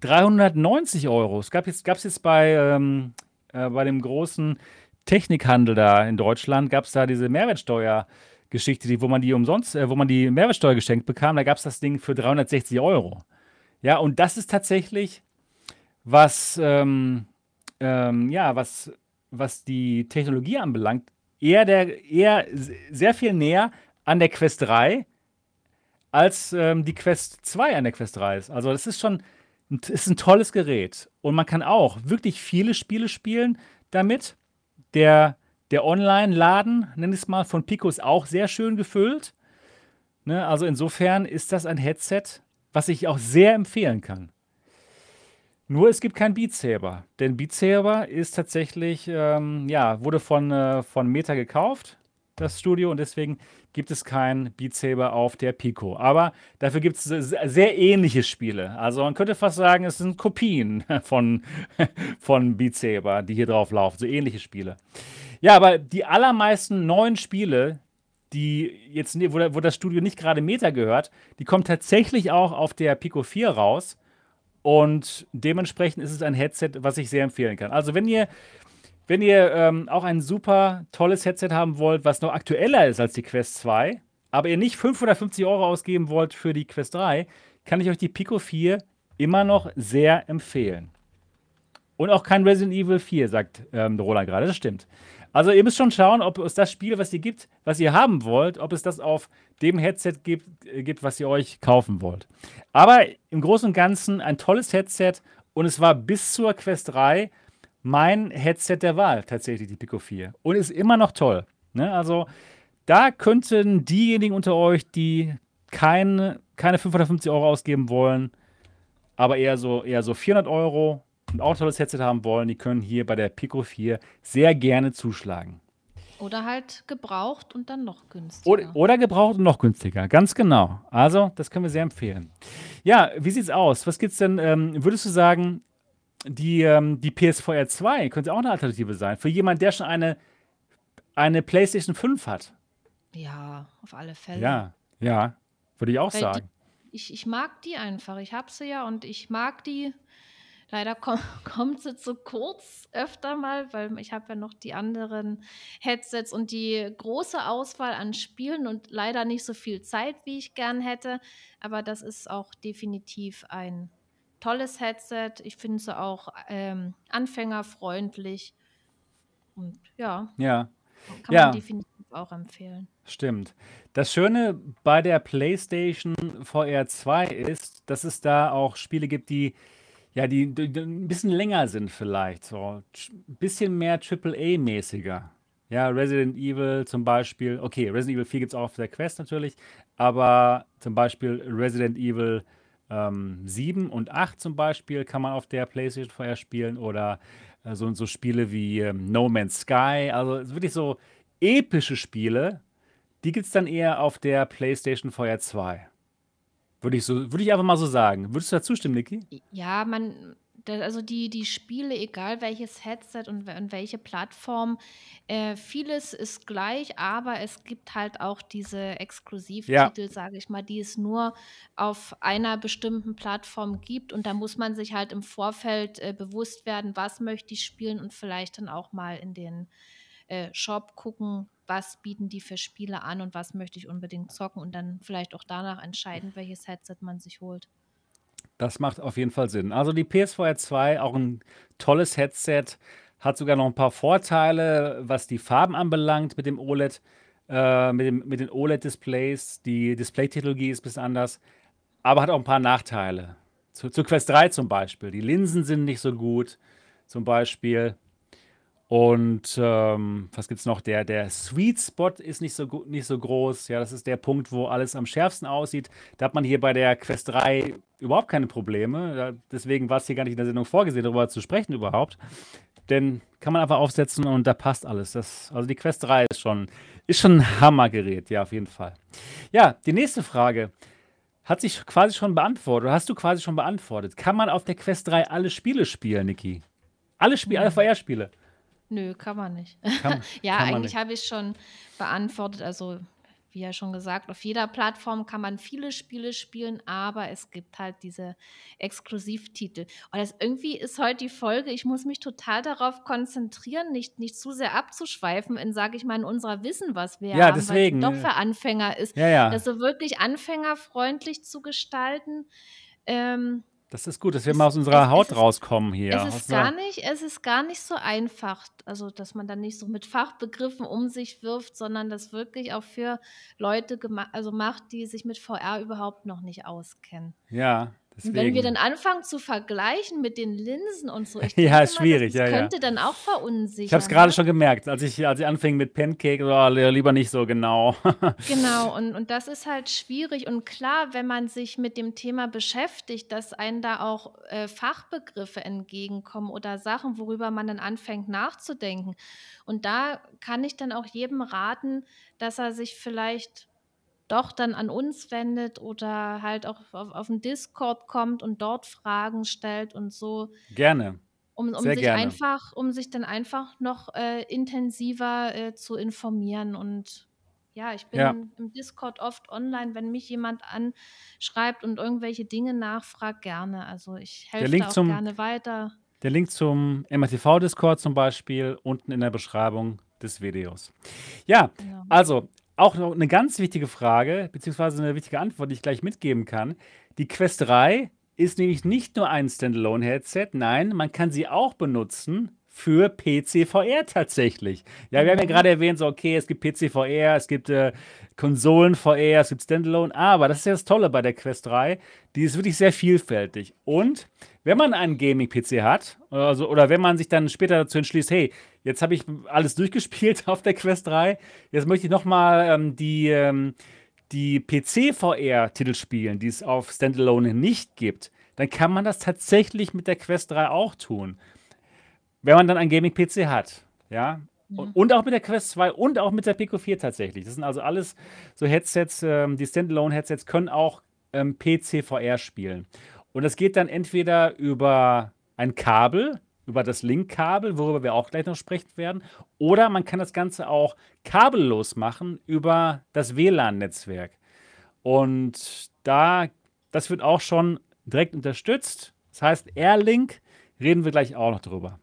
390 Euro. Es gab jetzt, gab jetzt bei, ähm, äh, bei dem großen Technikhandel da in Deutschland, gab es da diese Mehrwertsteuer-Geschichte, die, wo man die umsonst, äh, wo man die Mehrwertsteuer geschenkt bekam. Da gab es das Ding für 360 Euro. Ja, und das ist tatsächlich was, ähm, ähm, ja, was, was die Technologie anbelangt, eher, der, eher sehr viel näher an der Quest 3 als ähm, die Quest 2 an der Quest 3 ist. Also das ist schon ist ein tolles Gerät. Und man kann auch wirklich viele Spiele spielen damit. Der, der Online-Laden, nenne ich es mal, von Pico ist auch sehr schön gefüllt. Ne, also insofern ist das ein Headset, was ich auch sehr empfehlen kann. Nur es gibt kein Beat Saber. Denn Beat Saber ist tatsächlich, ähm, ja, wurde von, äh, von Meta gekauft, das Studio, und deswegen gibt es kein Beat Saber auf der Pico. Aber dafür gibt es sehr ähnliche Spiele. Also man könnte fast sagen, es sind Kopien von, von Beat Saber, die hier drauf laufen. So ähnliche Spiele. Ja, aber die allermeisten neuen Spiele, die jetzt, wo das Studio nicht gerade Meta gehört, die kommen tatsächlich auch auf der Pico 4 raus. Und dementsprechend ist es ein Headset, was ich sehr empfehlen kann. Also, wenn ihr wenn ihr ähm, auch ein super tolles Headset haben wollt, was noch aktueller ist als die Quest 2, aber ihr nicht 550 Euro ausgeben wollt für die Quest 3, kann ich euch die Pico 4 immer noch sehr empfehlen. Und auch kein Resident Evil 4, sagt ähm, Roland gerade. Das stimmt. Also ihr müsst schon schauen, ob es das Spiel, was ihr gibt, was ihr haben wollt, ob es das auf dem Headset gibt, äh, gibt, was ihr euch kaufen wollt. Aber im Großen und Ganzen ein tolles Headset und es war bis zur Quest 3 mein Headset der Wahl, tatsächlich die Pico 4. Und ist immer noch toll. Ne? Also da könnten diejenigen unter euch, die keine, keine 550 Euro ausgeben wollen, aber eher so, eher so 400 Euro und auch ein tolles Headset haben wollen, die können hier bei der Pico 4 sehr gerne zuschlagen. Oder halt gebraucht und dann noch günstiger. Oder, oder, gebraucht und noch günstiger, ganz genau. Also, das können wir sehr empfehlen. Ja, wie sieht's aus? Was gibt's denn? Ähm, würdest du sagen, die, ähm, die PSVR 2 könnte auch eine Alternative sein. Für jemanden, der schon eine, eine PlayStation 5 hat. Ja, auf alle Fälle. Ja, ja, würde ich auch Weil sagen. Die, ich, ich mag die einfach. Ich habe sie ja und ich mag die. Leider komm, kommt sie zu kurz öfter mal, weil ich habe ja noch die anderen Headsets und die große Auswahl an Spielen und leider nicht so viel Zeit, wie ich gern hätte. Aber das ist auch definitiv ein tolles Headset. Ich finde sie auch ähm, anfängerfreundlich. Und ja. Ja. Kann ja. man definitiv auch empfehlen. Stimmt. Das Schöne bei der PlayStation VR 2 ist, dass es da auch Spiele gibt, die ja, die, die, die ein bisschen länger sind vielleicht, so ein bisschen mehr AAA-mäßiger. Ja, Resident Evil zum Beispiel. Okay, Resident Evil 4 gibt es auch auf der Quest natürlich, aber zum Beispiel Resident Evil ähm, 7 und 8 zum Beispiel kann man auf der PlayStation vorher spielen oder äh, so, so Spiele wie ähm, No Man's Sky. Also wirklich so epische Spiele, die gibt es dann eher auf der PlayStation VR 2. Würde ich, so, würde ich einfach mal so sagen. Würdest du da zustimmen, Niki? Ja, man, also die, die Spiele, egal welches Headset und, und welche Plattform, äh, vieles ist gleich, aber es gibt halt auch diese Exklusivtitel, ja. sage ich mal, die es nur auf einer bestimmten Plattform gibt. Und da muss man sich halt im Vorfeld äh, bewusst werden, was möchte ich spielen und vielleicht dann auch mal in den äh, Shop gucken, was bieten die für Spiele an und was möchte ich unbedingt zocken und dann vielleicht auch danach entscheiden, welches Headset man sich holt. Das macht auf jeden Fall Sinn. Also die PSVR 2, auch ein tolles Headset, hat sogar noch ein paar Vorteile, was die Farben anbelangt mit dem OLED, äh, mit, dem, mit den OLED-Displays. Die Display-Technologie ist ein bisschen anders, aber hat auch ein paar Nachteile. Zu, zu Quest 3 zum Beispiel. Die Linsen sind nicht so gut, zum Beispiel. Und ähm, was gibt's noch? Der, der Sweet Spot ist nicht so, nicht so groß. Ja, das ist der Punkt, wo alles am schärfsten aussieht. Da hat man hier bei der Quest 3 überhaupt keine Probleme. Da, deswegen war es hier gar nicht in der Sendung vorgesehen, darüber zu sprechen überhaupt. Denn kann man einfach aufsetzen und da passt alles. Das, also die Quest 3 ist schon, ist schon ein Hammergerät, ja, auf jeden Fall. Ja, die nächste Frage hat sich quasi schon beantwortet. Oder hast du quasi schon beantwortet? Kann man auf der Quest 3 alle Spiele spielen, Niki? Alle Spiele, alle Hm. VR-Spiele? Nö, kann man nicht. Kann, Ja, kann eigentlich habe ich schon beantwortet. Also, wie ja schon gesagt, auf jeder Plattform kann man viele Spiele spielen, aber es gibt halt diese Exklusivtitel. Und das irgendwie ist heute die Folge, ich muss mich total darauf konzentrieren, nicht, nicht zu sehr abzuschweifen in, sage ich mal, in unserer Wissen, was wir Ja, haben, deswegen. doch für Anfänger ist, Ja, das ja. so wirklich anfängerfreundlich zu gestalten. Ähm, Das ist gut, dass wir mal es, aus unserer es, Haut es rauskommen hier. es ist gar nicht es ist gar nicht so einfach, also, dass man dann nicht so mit Fachbegriffen um sich wirft, sondern das wirklich auch für Leute also, macht, die sich mit VR überhaupt noch nicht auskennen. ja, Und wenn wir dann deswegen. anfangen zu vergleichen mit den Linsen und so, ich Ja, ist mal, das schwierig, das ja, ja. könnte dann auch Ich habe es verunsichern, gerade ne? schon gemerkt, als ich, als ich anfing mit Pancake, oh, lieber nicht so genau. Genau, und und das ist halt schwierig. Und klar, wenn man sich mit dem Thema beschäftigt, dass einem da auch, äh, Fachbegriffe entgegenkommen oder Sachen, worüber man dann anfängt nachzudenken. Und da kann ich dann auch jedem raten, dass er sich vielleicht doch dann an uns wendet oder halt auch auf auf 'n Discord kommt und dort Fragen stellt und so, Gerne, um um sehr sich gerne. einfach um sich dann einfach noch, äh, intensiver, äh, zu informieren. Und ja, ich Ja, bin im Discord oft online, wenn mich jemand anschreibt und irgendwelche Dinge nachfragt, gerne. Also, ich helfe auch zum, gerne weiter. der Link zum MRTV-Discord zum Beispiel unten in der Beschreibung des Videos. Ja, Genau. also auch noch eine ganz wichtige Frage, beziehungsweise eine wichtige Antwort, die ich gleich mitgeben kann. Die Quest 3 ist nämlich nicht nur ein Standalone-Headset, nein, man kann sie auch benutzen für PC-VR tatsächlich. Ja, wir haben ja Mhm. gerade erwähnt, so, okay, es gibt PC-VR, es gibt äh, Konsolen-VR, es gibt Standalone, aber das ist ja das Tolle bei der Quest 3, die ist wirklich sehr vielfältig. Und wenn man einen Gaming-PC hat, also, oder wenn man sich dann später dazu entschließt, hey, jetzt habe ich alles durchgespielt auf der Quest 3, jetzt möchte ich nochmal ähm, die, ähm, die PC-VR-Titel spielen, die es auf Standalone nicht gibt, dann kann man das tatsächlich mit der Quest 3 auch tun, wenn man dann einen Gaming-PC hat. Ja, und, Mhm. und auch mit der Quest 2 und auch mit der Pico 4 tatsächlich. Das sind also alles so Headsets, ähm, die Standalone-Headsets können auch ähm, PC-VR spielen. Und das geht dann entweder über ein Kabel, über das Link-Kabel, worüber wir auch gleich noch sprechen werden, oder man kann das Ganze auch kabellos machen über das WLAN-Netzwerk. Und da, das wird auch schon direkt unterstützt. Das heißt, Airlink reden wir gleich auch noch drüber.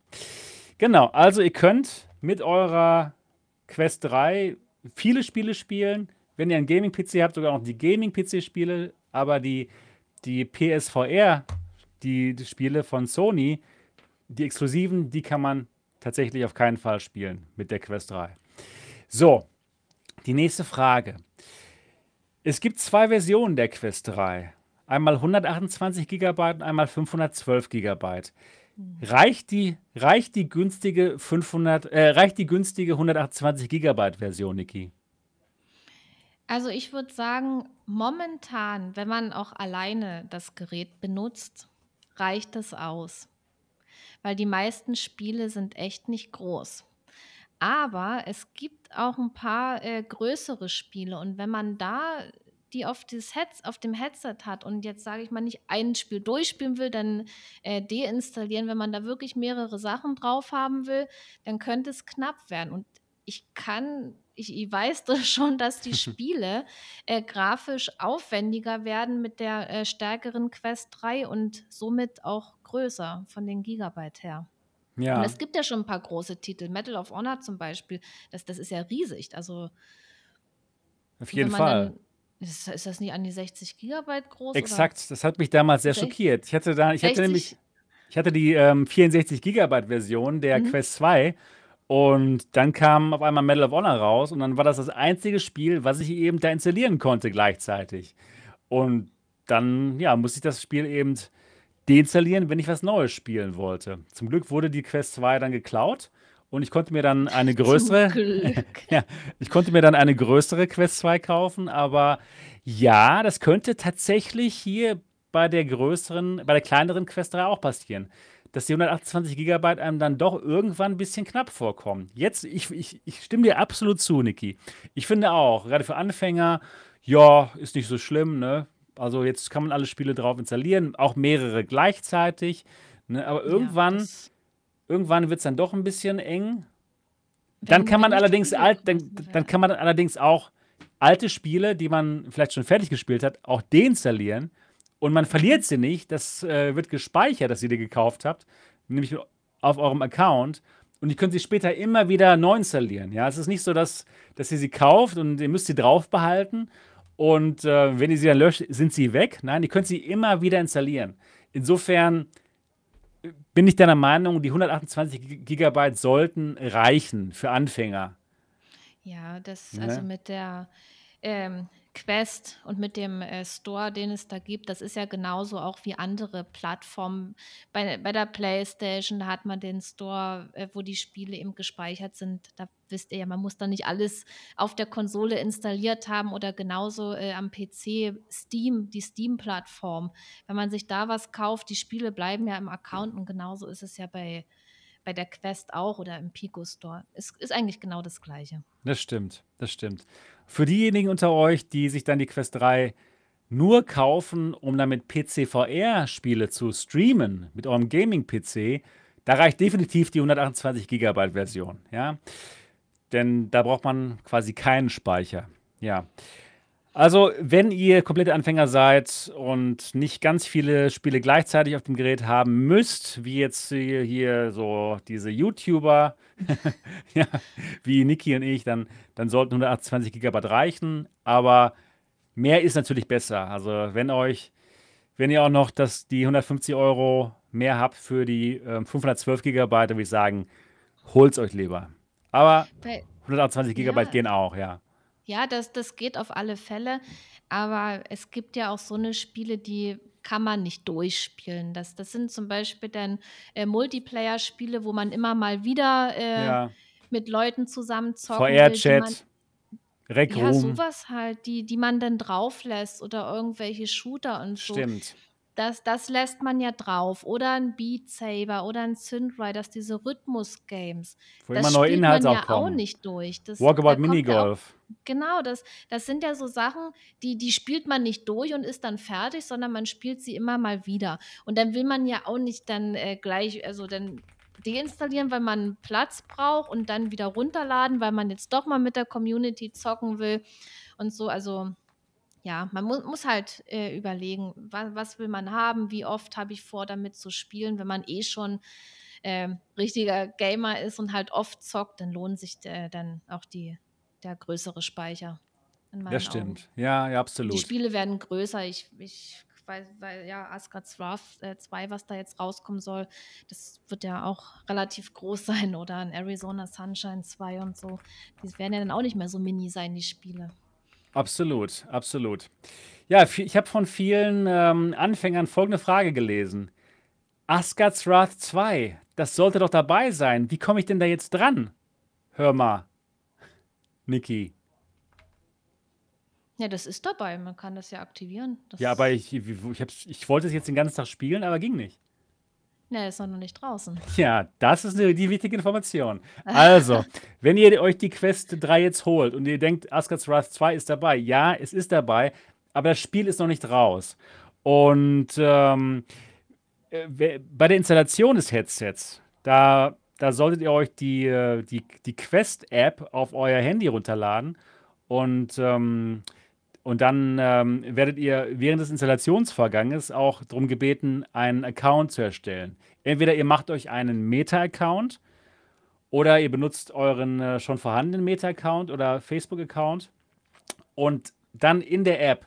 Genau, also ihr könnt mit eurer Quest 3 viele Spiele spielen. Wenn ihr einen Gaming-PC habt, sogar noch die Gaming-PC-Spiele, aber die, die PSVR, die, die Spiele von Sony, die exklusiven, die kann man tatsächlich auf keinen Fall spielen mit der Quest 3. So, die nächste Frage. Es gibt zwei Versionen der Quest 3. Einmal 128 GB und einmal 512 GB. Reicht die, reicht die günstige 500, äh, reicht die günstige 128 GB Version, Niki? Also, ich würde sagen, momentan, wenn man auch alleine das Gerät benutzt, reicht es aus, weil die meisten Spiele sind echt nicht groß. Aber es gibt auch ein paar, äh, größere Spiele und wenn man da die auf Heads auf dem Headset hat und jetzt, sage ich mal, nicht ein Spiel durchspielen will, dann, äh, deinstallieren. Wenn man da wirklich mehrere Sachen drauf haben will, dann könnte es knapp werden. Und ich kann ich ich weiß das schon, dass die Spiele, äh, grafisch aufwendiger werden mit der, äh, stärkeren Quest 3 und somit auch größer von den Gigabyte her. Und Ja, es gibt ja schon ein paar große Titel. Medal of Honor zum Beispiel, das das ist ja riesig. Also auf jeden Fall. dann ist ist das nicht an die 60 Gigabyte groß oder Exakt, das hat mich damals sehr sech schockiert. Ich hatte da, ich hatte nämlich, 60? ich hatte die ähm, 64 GB Version der Mhm. Quest 2 und dann kam auf einmal Medal of Honor raus und dann war das das einzige Spiel, was ich eben da installieren konnte gleichzeitig. Und dann, ja, musste ich das Spiel eben deinstallieren, wenn ich was Neues spielen wollte. Zum Glück wurde die Quest 2 dann geklaut und ich konnte mir dann eine größere, ja, ich konnte mir dann eine größere Quest 2 kaufen, aber ja, das könnte tatsächlich hier bei der größeren, bei der kleineren Quest 3 auch passieren, dass die 128 Gigabyte einem dann doch irgendwann ein bisschen knapp vorkommen. Jetzt, ich, ich, ich stimme dir absolut zu, Niki. Ich finde auch, gerade für Anfänger, ja, ist nicht so schlimm, ne? Also jetzt kann man alle Spiele drauf installieren, auch mehrere gleichzeitig. Ne? Aber irgendwann, ja, irgendwann wird es dann doch ein bisschen eng. Dann kann man allerdings alt, dann, dann kann man allerdings auch alte Spiele, die man vielleicht schon fertig gespielt hat, auch deinstallieren und man verliert sie nicht. Das äh, wird gespeichert, dass ihr die gekauft habt, nämlich auf eurem Account. Und ihr könnt sie später immer wieder neu installieren. Ja, es ist nicht so, dass, dass ihr sie kauft und ihr müsst sie drauf behalten. Und äh, wenn ihr sie dann löscht, sind sie weg. Nein, ihr könnt sie immer wieder installieren. Insofern äh, bin ich deiner Meinung, die 128 Gigabyte sollten reichen für Anfänger. Ja, das, also ne? mit der ähm, Quest und mit dem äh, Store, den es da gibt, das ist ja genauso auch wie andere Plattformen. Bei, bei der PlayStation, da hat man den Store, äh, wo die Spiele eben gespeichert sind. Da wisst ihr ja, man muss da nicht alles auf der Konsole installiert haben oder genauso äh, am PC Steam, die Steam-Plattform. Wenn man sich da was kauft, die Spiele bleiben ja im Account und genauso ist es ja bei, bei der Quest auch oder im Pico Store. Es ist eigentlich genau das Gleiche. Das stimmt, das stimmt. Für diejenigen unter euch, die sich dann die Quest 3 nur kaufen, um damit PC-VR-Spiele zu streamen mit eurem Gaming-PC, da reicht definitiv die 128 GB Version, ja. Denn da braucht man quasi keinen Speicher, ja. Also, wenn ihr komplette Anfänger seid und nicht ganz viele Spiele gleichzeitig auf dem Gerät haben müsst, wie jetzt hier, hier so diese YouTuber, ja, wie Niki und ich, dann, dann sollten 128 GB reichen. Aber mehr ist natürlich besser. Also, wenn euch, wenn ihr auch noch das, die 150 Euro mehr habt für die äh, 512 GB, dann würde ich sagen, holt es euch lieber. Aber 128 GB ja. gehen auch, ja. Ja, das, das geht auf alle Fälle. Aber es gibt ja auch so eine Spiele, die kann man nicht durchspielen. Das, das sind zum Beispiel dann äh, Multiplayer-Spiele, wo man immer mal wieder äh, ja. mit Leuten zusammen zocken VR-Chat, Rec Ja, sowas halt, die, die man dann drauf lässt oder irgendwelche Shooter und so. Stimmt. Das, das lässt man ja drauf. Oder ein Beat Saber oder ein Synth Riders, diese Rhythmus-Games. Wo das immer neue Inhalte man ja auch, auch nicht durch. Das, Walkabout Minigolf. Ja genau, das, das sind ja so Sachen, die, die spielt man nicht durch und ist dann fertig, sondern man spielt sie immer mal wieder. Und dann will man ja auch nicht dann äh, gleich, also dann deinstallieren, weil man Platz braucht und dann wieder runterladen, weil man jetzt doch mal mit der Community zocken will und so. Also ja, man mu muss halt äh, überlegen, wa was will man haben, wie oft habe ich vor, damit zu spielen. Wenn man eh schon äh, richtiger Gamer ist und halt oft zockt, dann lohnt sich äh, dann auch die, der größere Speicher. Das stimmt. Augen. Ja, ja, absolut. Die Spiele werden größer. Ich, ich weil, weil ja, Asgard's Wrath äh, 2, was da jetzt rauskommen soll, das wird ja auch relativ groß sein. Oder ein Arizona Sunshine 2 und so. Die werden ja dann auch nicht mehr so mini sein, die Spiele. Absolut, absolut. Ja, ich habe von vielen ähm, Anfängern folgende Frage gelesen. Asgard's Wrath 2, das sollte doch dabei sein. Wie komme ich denn da jetzt dran? Hör mal, Niki. Ja, das ist dabei. Man kann das ja aktivieren. Ja, aber ich, ich, ich, ich wollte es jetzt den ganzen Tag spielen, aber ging nicht. Ne, ist noch nicht draußen. Ja, das ist die wichtige Information. Also, wenn ihr euch die Quest 3 jetzt holt und ihr denkt, Asgard's Wrath 2 ist dabei, ja, es ist dabei, aber das Spiel ist noch nicht raus. Und ähm, äh, bei der Installation des Headsets, da, da solltet ihr euch die, äh, die, die Quest-App auf euer Handy runterladen und ähm, und dann ähm, werdet ihr während des Installationsvorganges auch darum gebeten, einen Account zu erstellen. Entweder ihr macht euch einen Meta-Account oder ihr benutzt euren äh, schon vorhandenen Meta-Account oder Facebook-Account. Und dann in der App,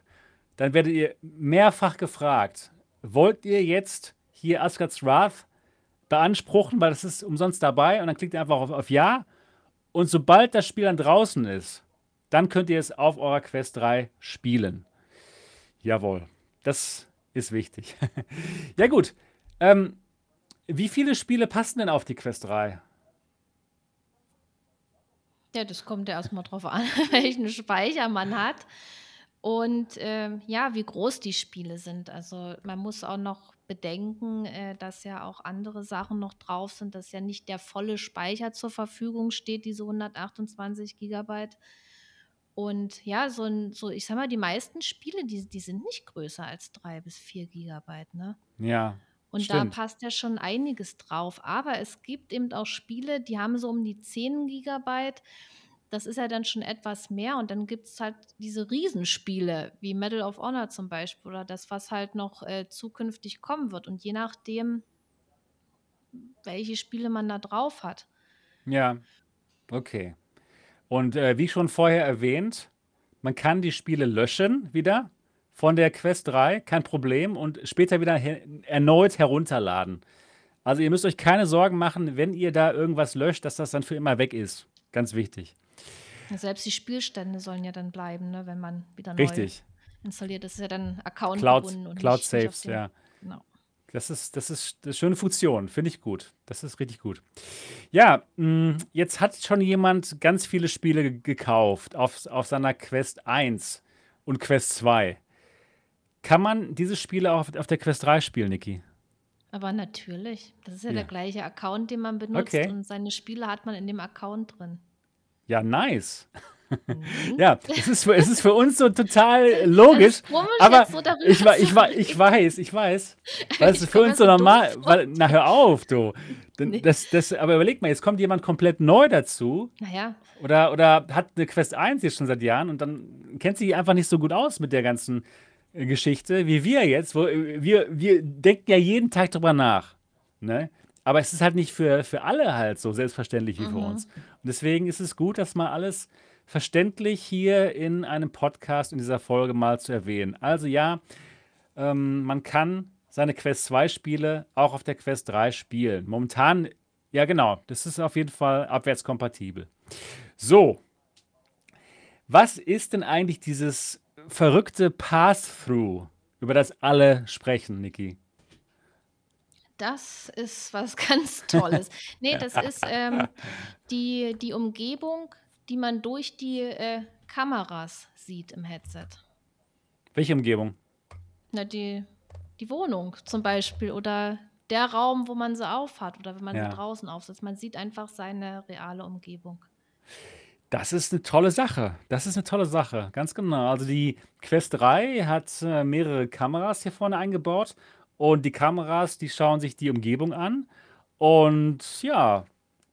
dann werdet ihr mehrfach gefragt, wollt ihr jetzt hier Asgard's Wrath beanspruchen, weil das ist umsonst dabei und dann klickt ihr einfach auf, auf Ja. Und sobald das Spiel dann draußen ist, dann könnt ihr es auf eurer Quest 3 spielen. Jawohl, das ist wichtig. ja gut, ähm, wie viele Spiele passen denn auf die Quest 3? Ja, das kommt ja erstmal drauf an, welchen Speicher man hat und, ähm, ja, wie groß die Spiele sind. Also, man muss auch noch bedenken, äh, dass ja auch andere Sachen noch drauf sind, dass ja nicht der volle Speicher zur Verfügung steht, diese 128 Gigabyte. Und ja, so 'n so ich sage mal, die meisten Spiele, die die sind nicht größer als 3 bis 4 Gigabyte, ne? Ja, Und da stimmt. passt ja schon einiges drauf. Aber es gibt eben auch Spiele, die haben so um die 10 Gigabyte. Das ist ja dann schon etwas mehr und dann gibt's halt diese Riesenspiele wie Medal of Honor zum Beispiel oder das, was halt noch, äh, zukünftig kommen wird. Und je nachdem welche Spiele man da drauf hat. Ja, okay. Und, äh, wie schon vorher erwähnt, man kann die Spiele löschen wieder von der Quest 3, kein Problem, und später wieder he erneut herunterladen. Also, ihr müsst euch keine Sorgen machen, wenn ihr da irgendwas löscht, dass das dann für immer weg ist. Ganz wichtig. Selbst die Spielstände sollen ja dann bleiben, ne, wenn man wieder neu Richtig. installiert. Das ist ja dann Cloud und Cloud auf Saves, ja. genau. Das ist das ist 'ne schöne Funktion, finde ich gut. Das ist richtig gut. Ja, hm, jetzt hat schon jemand ganz viele Spiele ge gekauft auf auf seiner Quest 1 und Quest 2. Kann man diese Spiele auch auf der Quest 3 spielen, Niki? Aber natürlich. Das ist ja der Ja. gleiche Account, den man benutzt Okay. und seine Spiele hat man in dem Account drin. Ja, nice. Mhm. Ja, es ist für es ist für uns so total logisch, aber so ich ich ich weiß, ich weiß. Weil es ist für uns so normal weil na, hör auf, du. Das das aber überleg mal, jetzt kommt jemand komplett neu dazu Na ja. oder oder hat 'ne Quest 1 jetzt schon seit Jahren und dann kennt sich einfach nicht so gut aus mit der ganzen, äh, Geschichte wie wir jetzt, wo äh, wir wir denken ja jeden Tag drüber nach, ne? Aber es ist halt nicht für für alle halt so selbstverständlich wie für uns. Mhm. Und deswegen ist es gut, das mal alles verständlich hier in einem Podcast in dieser Folge mal zu erwähnen. Also ja, ähm, man kann seine Quest 2 Spiele auch auf der Quest 3 spielen. Momentan ja genau, das ist auf jeden Fall abwärtskompatibel. So. Was ist denn eigentlich dieses verrückte Pass-Through, über das alle sprechen, Niki? Das ist was ganz Tolles. Ne, das ist, ähm, die die Umgebung, die man durch die, äh, Kameras sieht im Headset. Welche Umgebung? Na, die die Wohnung zum Beispiel oder der Raum, wo man sie aufhat oder wenn man sie Ja. draußen aufsetzt. Man sieht einfach seine reale Umgebung. Das ist 'ne tolle Sache. Das ist 'ne tolle Sache, ganz genau. Also, die Quest 3 hat, äh, mehrere Kameras hier vorne eingebaut und die Kameras, die schauen sich die Umgebung an und ja,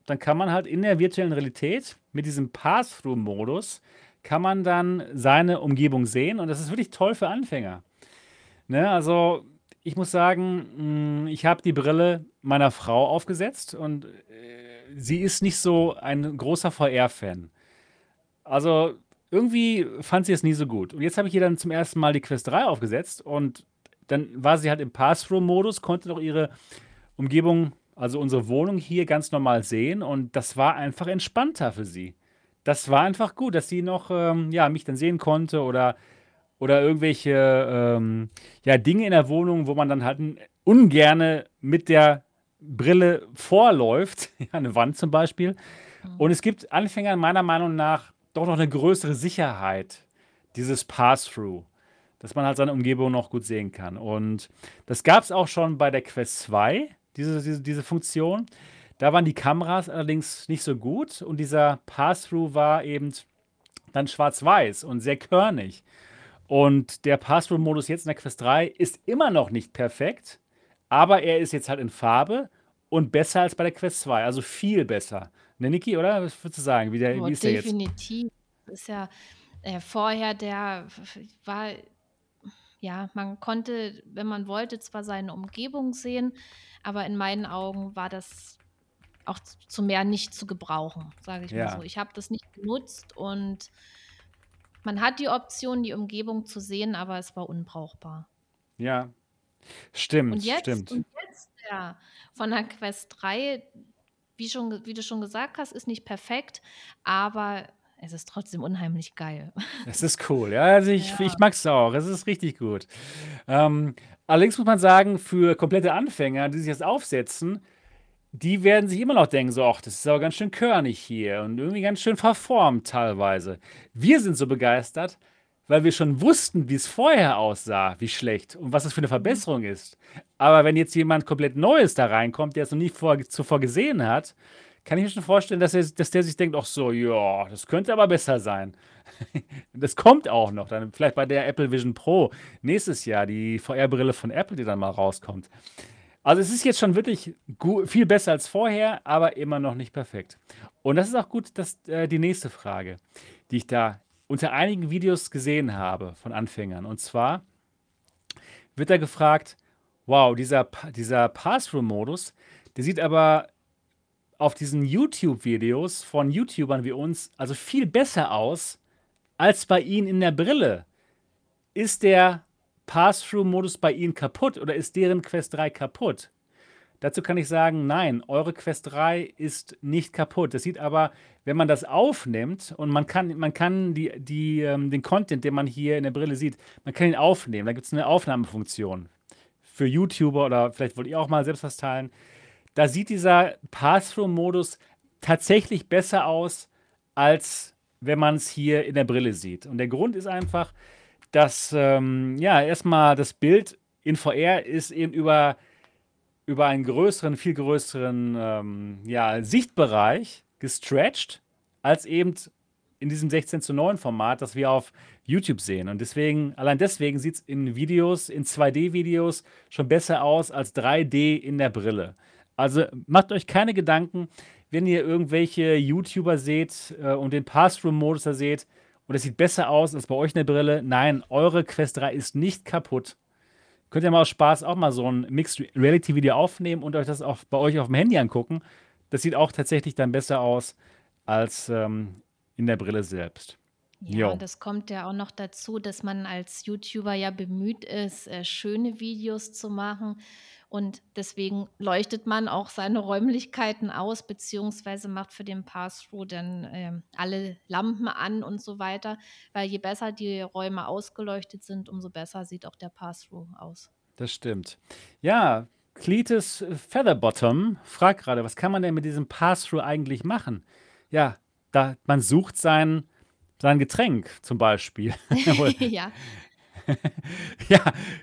dann kann man halt in der virtuellen Realität mit diesem Pass-Through-Modus kann man dann seine Umgebung sehen und das ist wirklich toll für Anfänger. Ne, also, ich muss sagen, hm, ich habe die Brille meiner Frau aufgesetzt und, äh, sie ist nicht so ein großer VR-Fan. Also, irgendwie fand sie es nie so gut. Und jetzt habe ich ihr dann zum ersten Mal die Quest 3 aufgesetzt und dann war sie halt im Pass-Through-Modus, konnte noch ihre Umgebung, also unsere Wohnung hier ganz normal sehen und das war einfach entspannter für sie. Das war einfach gut, dass sie noch, ähm, ja, mich dann sehen konnte oder oder irgendwelche, ähm, ja, Dinge in der Wohnung, wo man dann halt ungerne mit der Brille vorläuft, ja, 'ne Wand zum Beispiel. Mhm. Und es gibt Anfängern meiner Meinung nach doch noch 'ne größere Sicherheit, dieses Pass-Through, dass man halt seine Umgebung noch gut sehen kann. Und das gab's auch schon bei der Quest 2, diese diese diese Funktion. Da waren die Kameras allerdings nicht so gut und dieser Pass-Through war eben dann schwarz-weiß und sehr körnig. Und der Pass-Through-Modus jetzt in der Quest 3 ist immer noch nicht perfekt, aber er ist jetzt halt in Farbe und besser als bei der Quest 2, also viel besser. Ne, Niki, oder? Was würdest du sagen? Wie der Oh, wie ist der jetzt? definitiv. Ist ja, äh, vorher der war ja, man konnte, wenn man wollte, zwar seine Umgebung sehen, aber in meinen Augen war das auch zu mehr nicht zu gebrauchen, sage ich mal so. Ja. Ich habe das nicht genutzt und man hat die Option, die Umgebung zu sehen, aber es war unbrauchbar. Ja. Stimmt, Und jetzt stimmt. und jetzt, ja, von der Quest 3, wie schon wie du schon gesagt hast, ist nicht perfekt, aber es ist trotzdem unheimlich geil. Es ist cool. Ja, also ich Ja. ich mag's auch. Es ist richtig gut. Ähm, allerdings muss man sagen, für komplette Anfänger, die sich das aufsetzen, die werden sich immer noch denken, so, ach, das ist aber ganz schön körnig hier und irgendwie ganz schön verformt teilweise. Wir sind so begeistert, weil wir schon wussten, wie es vorher aussah, wie schlecht und was das für eine Verbesserung ist. Aber wenn jetzt jemand komplett Neues da reinkommt, der es noch nie vor, zuvor gesehen hat, kann ich mir schon vorstellen, dass, er, dass der sich denkt, ach so, ja, das könnte aber besser sein. das kommt auch noch, dann vielleicht bei der Apple Vision Pro nächstes Jahr, die VR-Brille von Apple, die dann mal rauskommt. Also es ist jetzt schon wirklich gut, viel besser als vorher, aber immer noch nicht perfekt. Und das ist auch gut, dass äh, die nächste Frage, die ich da unter einigen Videos gesehen habe von Anfängern. Und zwar wird da gefragt, wow, dieser, dieser Pass-Through-Modus, der sieht aber auf diesen YouTube-Videos von YouTubern wie uns also viel besser aus als bei ihnen in der Brille. Ist der Pass-Through-Modus bei Ihnen kaputt oder ist deren Quest 3 kaputt? Dazu kann ich sagen, nein, eure Quest 3 ist nicht kaputt. Das sieht aber, wenn man das aufnimmt und man kann, man kann die, die, ähm, den Content, den man hier in der Brille sieht, man kann ihn aufnehmen. Da gibt es eine Aufnahmefunktion für YouTuber oder vielleicht wollt ihr auch mal selbst was teilen. Da sieht dieser Pass-Through-Modus tatsächlich besser aus, als wenn man es hier in der Brille sieht. Und der Grund ist einfach, dass ähm, ja erstmal das Bild in VR ist eben über, über einen größeren, viel größeren ähm, ja, Sichtbereich gestretched, als eben in diesem 16 zu 9 Format, das wir auf YouTube sehen. Und deswegen, allein deswegen sieht es in Videos, in 2D-Videos schon besser aus als 3D in der Brille. Also macht euch keine Gedanken, wenn ihr irgendwelche YouTuber seht äh, und den Pass-Through-Modus da seht, und es sieht besser aus als bei euch in der Brille. Nein, eure Quest 3 ist nicht kaputt. Könnt ihr mal aus Spaß auch mal so ein Mixed Reality Video aufnehmen und euch das auch bei euch auf dem Handy angucken. Das sieht auch tatsächlich dann besser aus als ähm, in der Brille selbst. Ja, und das kommt ja auch noch dazu, dass man als YouTuber ja bemüht ist, äh, schöne Videos zu machen. Und deswegen leuchtet man auch seine Räumlichkeiten aus, beziehungsweise macht für den Pass-Through dann äh, alle Lampen an und so weiter. Weil je besser die Räume ausgeleuchtet sind, umso besser sieht auch der Pass-Through aus. Das stimmt. Ja, Cletus Featherbottom fragt gerade, was kann man denn mit diesem Pass-Through eigentlich machen? Ja, da, man sucht sein, sein Getränk zum Beispiel. ja. ja,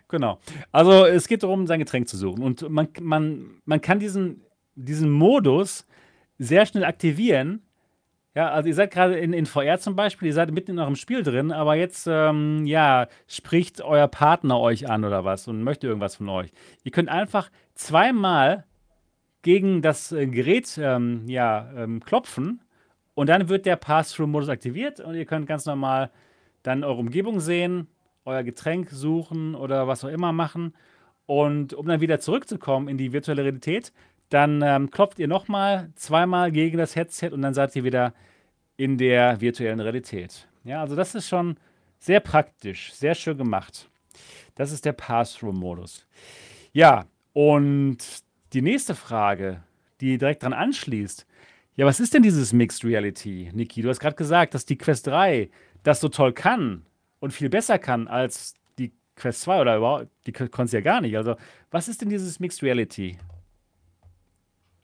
genau. Also es geht darum, sein Getränk zu suchen. Und man, man, man kann diesen, diesen Modus sehr schnell aktivieren. Ja, also ihr seid gerade in, in VR zum Beispiel, ihr seid mitten in eurem Spiel drin, aber jetzt, ähm, ja, spricht euer Partner euch an oder was und möchte irgendwas von euch. Ihr könnt einfach zweimal gegen das äh, Gerät, ähm, ja, ähm, klopfen und dann wird der Pass-Through-Modus aktiviert und ihr könnt ganz normal dann eure Umgebung sehen, euer Getränk suchen oder was auch immer machen. Und um dann wieder zurückzukommen in die virtuelle Realität, dann ähm, klopft ihr nochmal zweimal gegen das Headset und dann seid ihr wieder in der virtuellen Realität. Ja, also das ist schon sehr praktisch, sehr schön gemacht. Das ist der Pass-Through-Modus. Ja, und die nächste Frage, die direkt dran anschließt. Ja, was ist denn dieses Mixed Reality, Niki? Du hast gerade gesagt, dass die Quest 3 das so toll kann und viel besser kann als die Quest 2 oder überhaupt, die konnte es ja gar nicht. Also, was ist denn dieses Mixed Reality?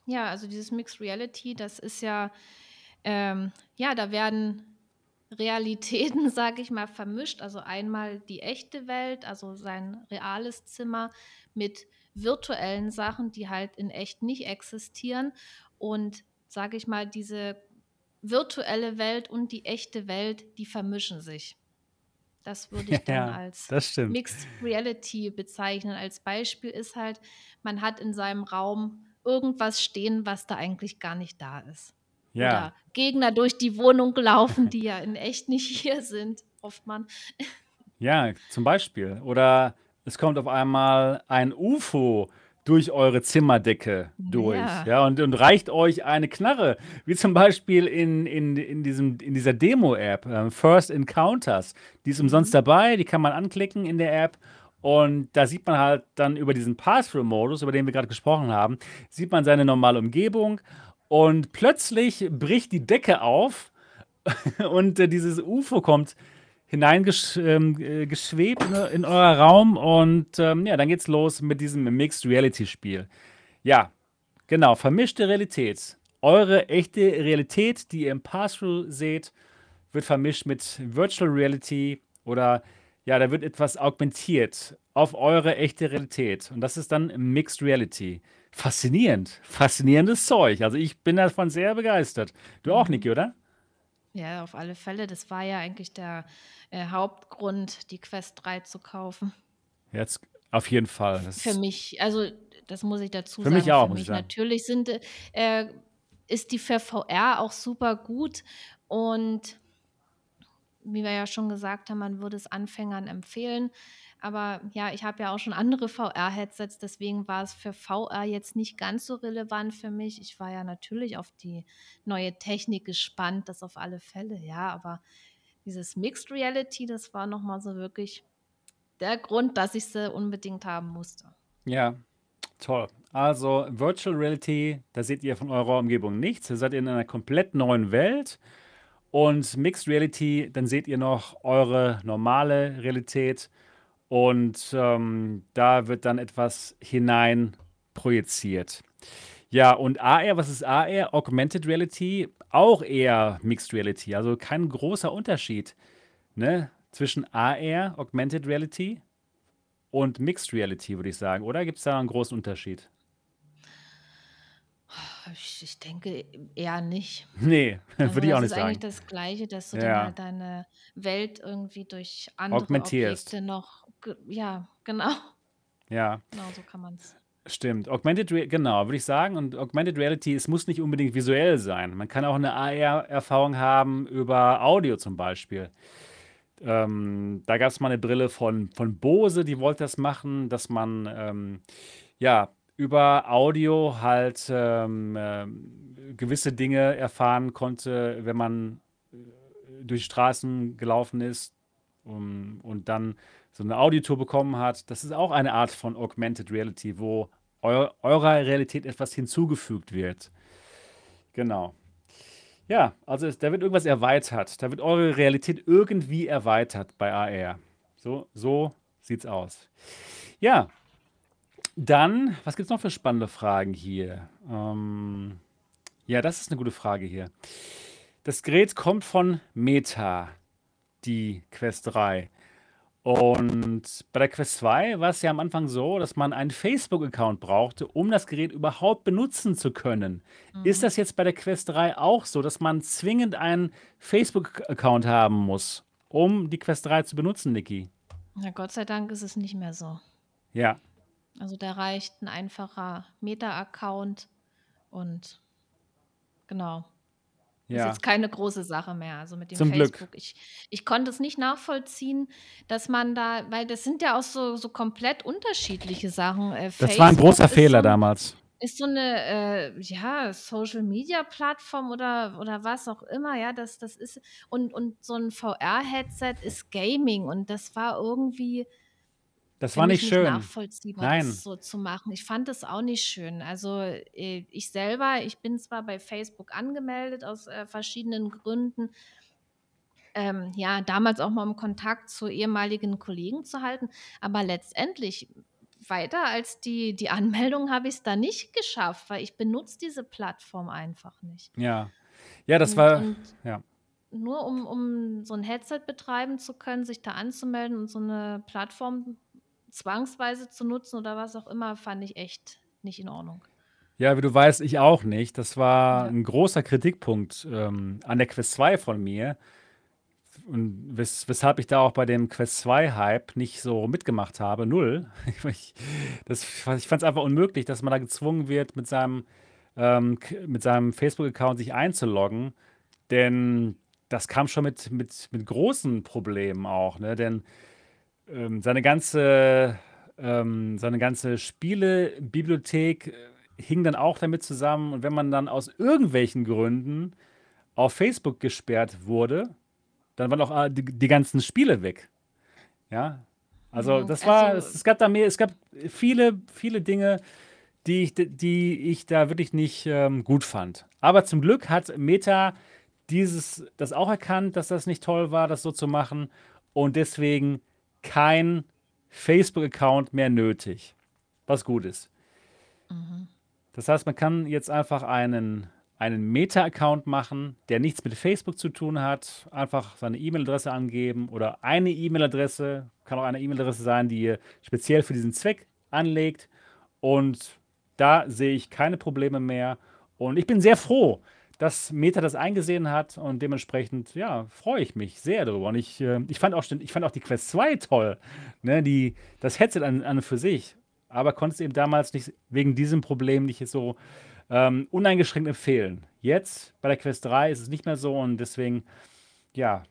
Ja, also dieses Mixed Reality, das ist ja, ähm, ja, da werden Realitäten, sage ich mal, vermischt. Also einmal die echte Welt, also sein reales Zimmer mit virtuellen Sachen, die halt in echt nicht existieren. Und sage ich mal, diese virtuelle Welt und die echte Welt, die vermischen sich. Das würde ich dann Ja, als. Mixed Reality bezeichnen. Als Beispiel ist halt, man hat in seinem Raum irgendwas stehen, was da eigentlich gar nicht da ist. Ja. Oder Gegner durch die Wohnung laufen, die ja in echt nicht hier sind, hofft man. Ja, zum Beispiel. Oder es kommt auf einmal ein UFO durch eure Zimmerdecke durch. Ja. Ja, und, und reicht euch eine Knarre, wie zum Beispiel in, in, in, diesem, in dieser Demo-App, äh, First Encounters. Die ist umsonst Mhm. dabei, die kann man anklicken in der App. Und da sieht man halt dann über diesen Pass-Through-Modus, über den wir gerade gesprochen haben, sieht man seine normale Umgebung. Und plötzlich bricht die Decke auf und äh, dieses UFO kommt hineingeschwebt ähm, äh, ne, in euer Raum und ähm, ja, dann geht's los mit diesem Mixed Reality Spiel. Ja, Genau, vermischte Realität. Eure echte Realität, die ihr im Pass-Through seht, wird vermischt mit Virtual Reality oder ja, da wird etwas augmentiert auf eure echte Realität. Und das ist dann Mixed Reality. Faszinierend. Faszinierendes Zeug. Also ich bin davon sehr begeistert. Du auch. Niki, oder? Ja, auf alle Fälle. Das war ja eigentlich der äh, Hauptgrund, die Quest 3 zu kaufen. Jetzt auf jeden Fall. Für Das mich, also das muss ich dazu für mich sagen, auch, für mich sagen. natürlich sind, äh, ist die für VR auch super gut und wie wir ja schon gesagt haben, man würde es Anfängern empfehlen. Aber ja, ich habe ja auch schon andere VR-Headsets, deswegen war es für VR jetzt nicht ganz so relevant für mich. Ich war ja natürlich auf die neue Technik gespannt, das auf alle Fälle, ja, aber dieses Mixed Reality, das war nochmal so wirklich der Grund, dass ich sie unbedingt haben musste. Ja, toll. Also Virtual Reality, da seht ihr von eurer Umgebung nichts. Ihr seid in einer komplett neuen Welt. Und Mixed Reality, dann seht ihr noch eure normale Realität. Und ähm, da wird dann etwas hinein projiziert. Ja, und AR, was ist AR? Augmented Reality, auch eher Mixed Reality. Also kein großer Unterschied ne? zwischen AR, Augmented Reality, und Mixed Reality, würde ich sagen. Oder gibt es da einen großen Unterschied? Ich, ich denke eher nicht. Nee, Also würde ich auch das nicht ist eigentlich sagen. das Gleiche, dass du Ja, halt deine Welt irgendwie durch andere augmentierst. Objekte noch, ja, genau, Ja, genau so kann man es. Stimmt. Augmented Reality, genau, würde ich sagen. Und Augmented Reality, es muss nicht unbedingt visuell sein. Man kann auch eine AR-Erfahrung haben über Audio zum Beispiel. Ähm, da gab es mal eine Brille von, von Bose, die wollte das machen, dass man ähm, ja über Audio halt ähm, ähm, gewisse Dinge erfahren konnte, wenn man durch die Straßen gelaufen ist um, und dann so eine Audiotour bekommen hat. Das ist auch eine Art von Augmented Reality, wo eu eurer Realität etwas hinzugefügt wird. Genau. Ja, also es, da wird irgendwas erweitert. Da wird eure Realität irgendwie erweitert bei AR. So, so sieht's aus. Ja, dann, was gibt's noch für spannende Fragen hier? Ähm, ja, das ist eine gute Frage hier. Das Gerät kommt von Meta, die Quest 3. Und bei der Quest 2 war es ja am Anfang so, dass man einen Facebook-Account brauchte, um das Gerät überhaupt benutzen zu können. Ist Mhm. das jetzt bei der Quest 3 auch so, dass man zwingend einen Facebook-Account haben muss, um die Quest 3 zu benutzen, Niki? Na Gott sei Dank ist es nicht mehr so. Ja, Also da reicht ein einfacher Meta-Account und genau. Ist ja, jetzt keine große Sache mehr. Also mit dem zum Glück. Facebook. Ich, ich konnte es nicht nachvollziehen, dass man da, weil das sind ja auch so, so komplett unterschiedliche Sachen. Äh, Das war ein großer Facebook ist so Fehler ein damals. ist so eine, äh, ja, Social-Media-Plattform oder, oder was auch immer, ja, das, das ist, und, und so ein VR-Headset ist Gaming und das war irgendwie Das für war mich nicht schön. nachvollziehbar, Nein. das so zu machen. Ich fand das auch nicht schön. Also äh, ich selber, ich bin zwar bei Facebook angemeldet aus äh, verschiedenen Gründen, ähm, ja, damals auch mal im Kontakt zu ehemaligen Kollegen zu halten, aber letztendlich weiter als die, die Anmeldung habe ich es da nicht geschafft, weil ich benutze diese Plattform einfach nicht. Ja. Ja, das Und, war, und ja. nur um, um so ein Headset betreiben zu können, sich da anzumelden und so eine Plattform zwangsweise zu nutzen oder was auch immer, fand ich echt nicht in Ordnung. Ja, wie du weißt, ich auch nicht. Das war Ja. ein großer Kritikpunkt ähm, an der Quest 2 von mir. Und wes weshalb ich da auch bei dem Quest 2-Hype nicht so mitgemacht habe. Null. Ich, das, ich fand es einfach unmöglich, dass man da gezwungen wird, mit seinem, ähm, mit seinem Facebook-Account sich einzuloggen. Denn das kam schon mit, mit, mit großen Problemen auch. Ne? Denn ähm, seine ganze, ähm, seine ganze Spielebibliothek äh, hing dann auch damit zusammen. Und wenn man dann aus irgendwelchen Gründen auf Facebook gesperrt wurde, dann waren auch äh, die, die ganzen Spiele weg. Ja, also Mhm. das war, es, Also, es gab da mehr, es gab viele, viele Dinge, die ich, die ich da wirklich nicht ähm, gut fand. Aber zum Glück hat Meta dieses, das auch erkannt, dass das nicht toll war, das so zu machen und deswegen kein Facebook-Account mehr nötig. Was gut ist. mhm. Das heißt, man kann jetzt einfach einen, einen Meta-Account machen, der nichts mit Facebook zu tun hat. Einfach seine E-Mail-Adresse angeben oder eine E-Mail-Adresse, kann auch eine E-Mail-Adresse sein, die ihr speziell für diesen Zweck anlegt. Und da sehe ich keine Probleme mehr. Und ich bin sehr froh, dass Meta das eingesehen hat und dementsprechend, ja, freue ich mich sehr darüber. Und ich, äh, ich, fand, auch, ich fand auch die Quest 2 toll. Ne? Die, das Headset an, an und für sich. Aber konnte es eben damals nicht wegen diesem Problem nicht so ähm, uneingeschränkt empfehlen. Jetzt bei der Quest 3 ist es nicht mehr so und deswegen, ja,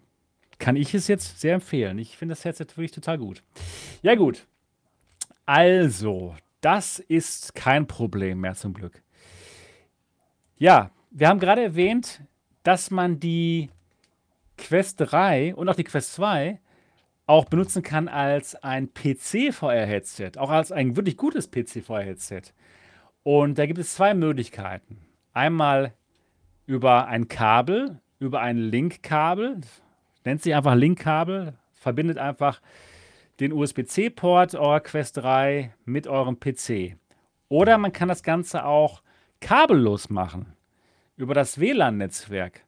kann ich es jetzt sehr empfehlen. Ich finde das Headset wirklich total gut. Ja, gut. Also, das ist kein Problem mehr zum Glück. Ja, wir haben gerade erwähnt, dass man die Quest 3 und auch die Quest 2 auch benutzen kann als ein PC-VR-Headset, auch als ein wirklich gutes PC-VR-Headset. Und da gibt es zwei Möglichkeiten. Einmal über ein Kabel, über ein Link-Kabel, nennt sich einfach Link-Kabel, verbindet einfach den USB-C-Port eurer Quest 3 mit eurem PC. Oder man kann das Ganze auch kabellos machen über das WLAN-Netzwerk.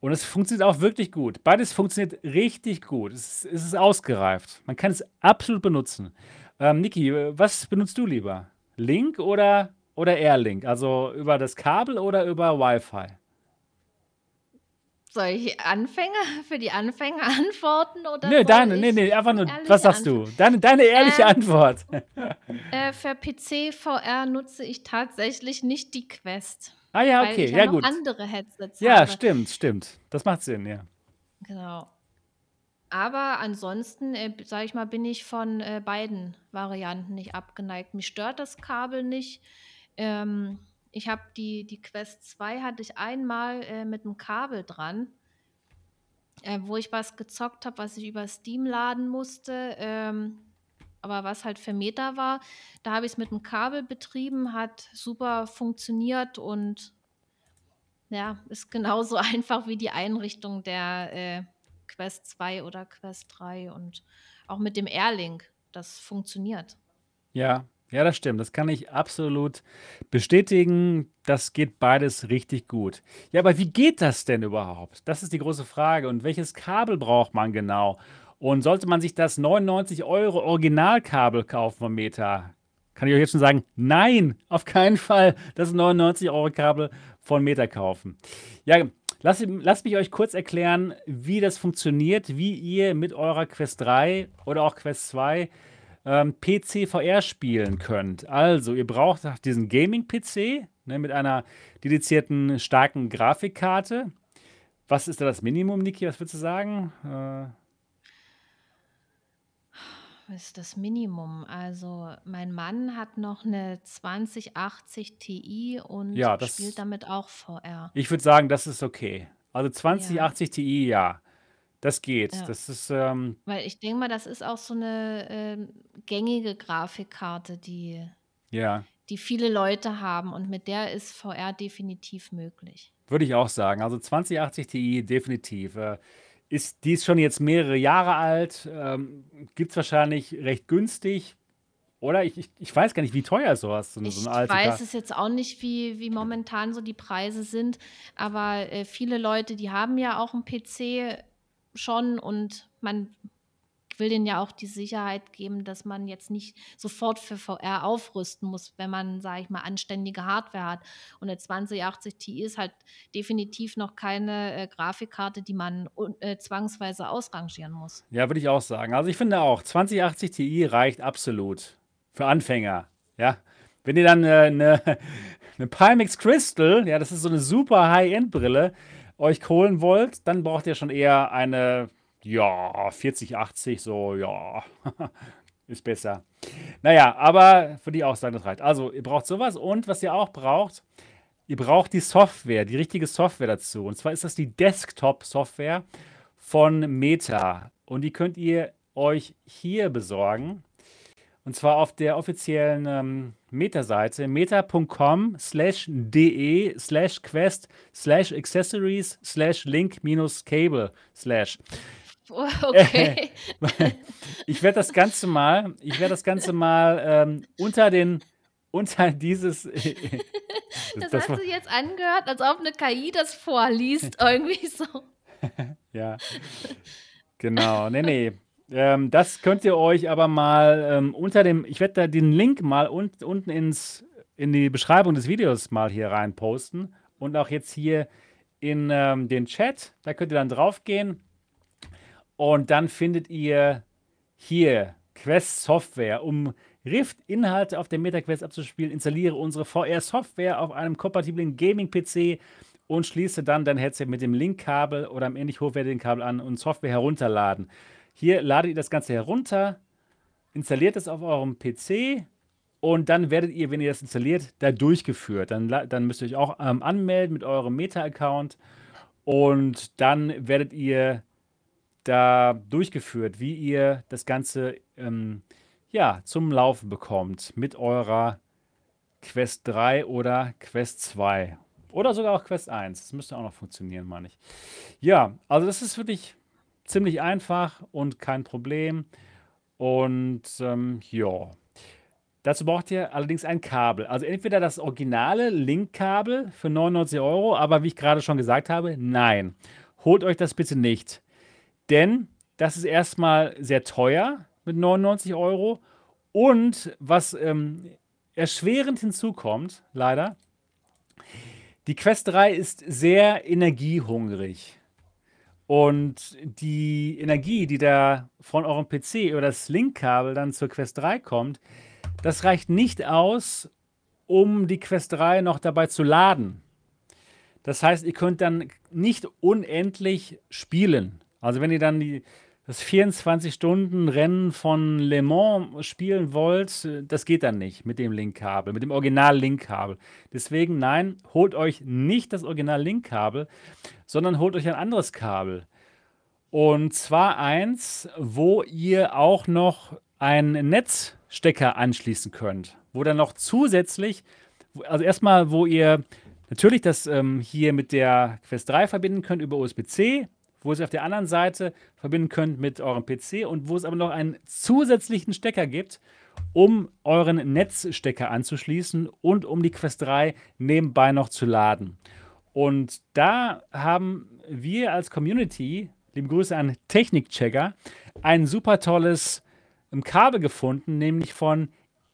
Und es funktioniert auch wirklich gut. Beides funktioniert richtig gut. Es, es ist ausgereift. Man kann es absolut benutzen. Ähm, Niki, was benutzt du lieber? Link oder, oder Airlink? Also über das Kabel oder über Wi-Fi? Soll ich Anfänger für die Anfänger antworten oder Nee, deine, nee, nee, einfach nur, was sagst du? Deine, deine ehrliche ähm, Antwort. Äh, für PC VR nutze ich tatsächlich nicht die Quest. Ah ja, okay, ja, ja gut. andere Headsets Ja, habe. stimmt, stimmt. Das macht Sinn, ja. Genau. Aber ansonsten, äh, sage ich mal, bin ich von äh, beiden Varianten nicht abgeneigt. Mich stört das Kabel nicht. Ähm, ich habe die, die Quest 2 hatte ich einmal äh, mit einem Kabel dran, äh, wo ich was gezockt habe, was ich über Steam laden musste. Ähm, aber was halt für Meta war, da habe ich es mit einem Kabel betrieben, hat super funktioniert und ja, ist genauso einfach wie die Einrichtung der äh, Quest 2 oder Quest 3 und auch mit dem Airlink, das funktioniert. Ja, ja, das stimmt. Das kann ich absolut bestätigen. Das geht beides richtig gut. Ja, aber wie geht das denn überhaupt? Das ist die große Frage. Und welches Kabel braucht man genau? Und sollte man sich das 99 Euro Originalkabel kaufen vom Meta, kann ich euch jetzt schon sagen, nein, auf keinen Fall das 99 Euro Kabel von Meta kaufen. Ja, lasst, lasst mich euch kurz erklären, wie das funktioniert, wie ihr mit eurer Quest 3 oder auch Quest 2 ähm, PC VR spielen könnt. Also, ihr braucht diesen Gaming-PC ne, mit einer dedizierten starken Grafikkarte. Was ist da das Minimum, Niki? Was würdest du sagen? Äh, ist das Minimum. Also mein Mann hat noch eine 2080 Ti und Ja, spielt damit auch VR. ich würde sagen, das ist okay. Also 2080 Ti, ja, das geht. ja. Das ist, ähm, Weil ich denke mal, das ist auch so eine ähm, gängige Grafikkarte, die, ja, die viele Leute haben und mit der ist VR definitiv möglich. würde ich auch sagen. Also 2080 Ti definitiv. Äh, ist, die ist schon jetzt mehrere Jahre alt, ähm, gibt es wahrscheinlich recht günstig. Oder ich, ich, ich weiß gar nicht, wie teuer sowas, so, so eine Ich weiß es jetzt auch nicht, wie, wie momentan so die Preise sind, aber äh, viele Leute, die haben ja auch einen PC schon und man will denen ja auch die Sicherheit geben, dass man jetzt nicht sofort für VR aufrüsten muss, wenn man, sage ich mal, anständige Hardware hat. Und eine 2080 Ti ist halt definitiv noch keine äh, Grafikkarte, die man äh, zwangsweise ausrangieren muss. Ja, würde ich auch sagen. Also ich finde auch, 2080 Ti reicht absolut für Anfänger. Ja, wenn ihr dann äh, eine, eine Pimax Crystal, ja, das ist so eine super High-End-Brille, euch holen wollt, dann braucht ihr schon eher eine ja, 40, 80, so, ja, ist besser. Naja, aber für die Aussagen das reicht. Also, ihr braucht sowas und was ihr auch braucht, ihr braucht die Software, die richtige Software dazu. Und zwar ist das die Desktop-Software von Meta. Und die könnt ihr euch hier besorgen. Und zwar auf der offiziellen ähm, Meta-Seite meta.com slash de slash quest slash accessories slash link minus cable slash. Okay. ich werde das Ganze mal, ich werde das Ganze mal ähm, unter den unter dieses. das, das hat sich jetzt angehört, als ob eine KI das vorliest, irgendwie so. ja. Genau. Nee, nee. Ähm, das könnt ihr euch aber mal ähm, unter dem, ich werde da den Link mal un unten ins, in die Beschreibung des Videos mal hier rein posten und auch jetzt hier in ähm, den Chat. Da könnt ihr dann drauf gehen und dann findet ihr hier Quest Software, um Rift-Inhalte auf der MetaQuest abzuspielen. Installiere unsere VR-Software auf einem kompatiblen Gaming-PC und schließe dann dein Headset mit dem Link-Kabel oder einem ähnlich hochwertigen Kabel an und Software herunterladen. Hier ladet ihr das Ganze herunter, installiert es auf eurem PC und dann werdet ihr, wenn ihr das installiert, da durchgeführt. Dann, dann müsst ihr euch auch ähm, anmelden mit eurem Meta-Account und dann werdet ihr da durchgeführt, wie ihr das Ganze ähm, ja, zum Laufen bekommt mit eurer Quest 3 oder Quest 2. Oder sogar auch Quest 1. Das müsste auch noch funktionieren, meine ich. Ja, also das ist wirklich ziemlich einfach und kein Problem. Und ähm, ja, dazu braucht ihr allerdings ein Kabel. Also entweder das originale Link-Kabel für 99 Euro, aber wie ich gerade schon gesagt habe, nein. Holt euch das bitte nicht. Denn das ist erstmal sehr teuer mit 99 Euro. Und was ähm, erschwerend hinzukommt, leider, die Quest 3 ist sehr energiehungrig. Und die Energie, die da von eurem PC oder das Link-Kabel dann zur Quest 3 kommt, das reicht nicht aus, um die Quest 3 noch dabei zu laden. Das heißt, ihr könnt dann nicht unendlich spielen. Also wenn ihr dann die, das 24-Stunden-Rennen von Le Mans spielen wollt, das geht dann nicht mit dem Link-Kabel, mit dem Original-Link-Kabel. Deswegen, nein, holt euch nicht das Original-Link-Kabel, sondern holt euch ein anderes Kabel. Und zwar eins, wo ihr auch noch einen Netzstecker anschließen könnt, wo dann noch zusätzlich, also erstmal, wo ihr natürlich das ähm, hier mit der Quest 3 verbinden könnt über USB-C, wo ihr es auf der anderen Seite verbinden könnt mit eurem PC und wo es aber noch einen zusätzlichen Stecker gibt, um euren Netzstecker anzuschließen und um die Quest 3 nebenbei noch zu laden. Und da haben wir als Community, liebe Grüße an Technikchecker, ein super tolles ähm, Kabel gefunden, nämlich von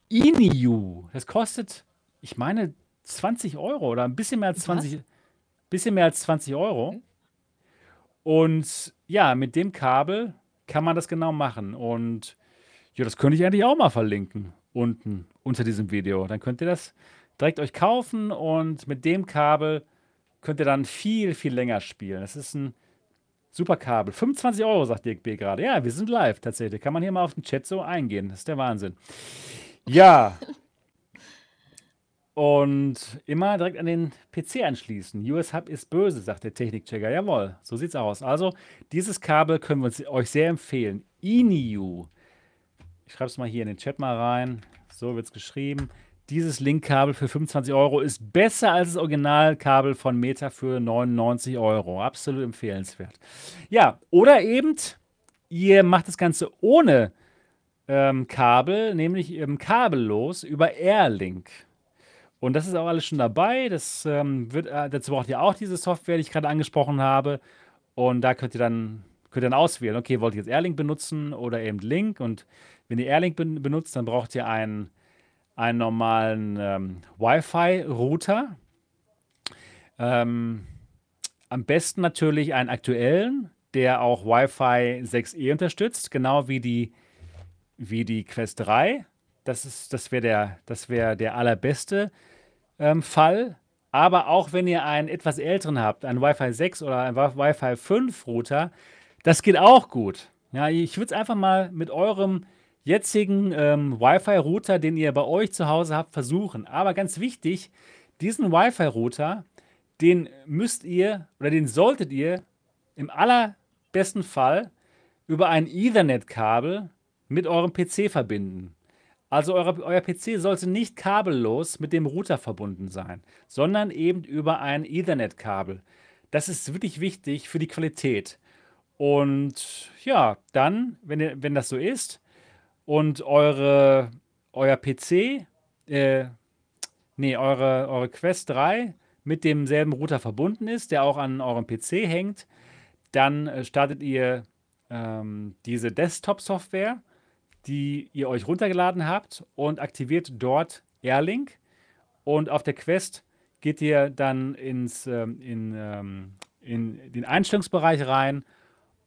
Iniu. Das kostet, ich meine, 20 Euro oder ein bisschen mehr als 20, bisschen mehr als 20 Euro. Und ja, mit dem Kabel kann man das genau machen. Und ja, das könnte ich eigentlich auch mal verlinken unten unter diesem Video. Dann könnt ihr das direkt euch kaufen und mit dem Kabel könnt ihr dann viel, viel länger spielen. Das ist ein super Kabel. 25 Euro, sagt Dirk B. gerade. Ja, wir sind live tatsächlich. Kann man hier mal auf den Chat so eingehen. Das ist der Wahnsinn. Ja, und immer direkt an den PC anschließen. US Hub ist böse, sagt der Technikchecker. Jawohl, so sieht's aus. Also, dieses Kabel können wir uns, euch sehr empfehlen. INIU. Ich schreibe es mal hier in den Chat mal rein. So wird es geschrieben. Dieses Linkkabel für 25 Euro ist besser als das Originalkabel von Meta für 99 Euro. Absolut empfehlenswert. Ja, oder eben, ihr macht das Ganze ohne ähm, Kabel, nämlich ähm, kabellos über Airlink. Und das ist auch alles schon dabei. Das ähm, wird, äh, dazu braucht ihr auch diese Software, die ich gerade angesprochen habe. Und da könnt ihr dann, könnt ihr dann auswählen, okay, wollt ihr jetzt Airlink benutzen oder eben Link? Und wenn ihr Airlink ben benutzt, dann braucht ihr einen, einen normalen ähm, Wi-Fi-Router. Ähm, am besten natürlich einen aktuellen, der auch Wi-Fi 6E unterstützt, genau wie die, wie die Quest 3. Das, das wäre der, wär der allerbeste ähm, Fall. Aber auch wenn ihr einen etwas älteren habt, einen Wi-Fi 6 oder einen Wi-Fi 5 Router, das geht auch gut. Ja, ich würde es einfach mal mit eurem jetzigen ähm, Wi-Fi-Router, den ihr bei euch zu Hause habt, versuchen. Aber ganz wichtig, diesen Wi-Fi-Router, den müsst ihr oder den solltet ihr im allerbesten Fall über ein Ethernet-Kabel mit eurem PC verbinden. Also eure, euer PC sollte nicht kabellos mit dem Router verbunden sein, sondern eben über ein Ethernet-Kabel. Das ist wirklich wichtig für die Qualität. Und ja, dann, wenn, wenn das so ist und eure, euer PC äh, ne, eure eure Quest 3 mit demselben Router verbunden ist, der auch an eurem PC hängt, dann, äh, startet ihr, ähm, diese Desktop-Software, die ihr euch runtergeladen habt und aktiviert dort Airlink. Und auf der Quest geht ihr dann ins, ähm, in, ähm, in den Einstellungsbereich rein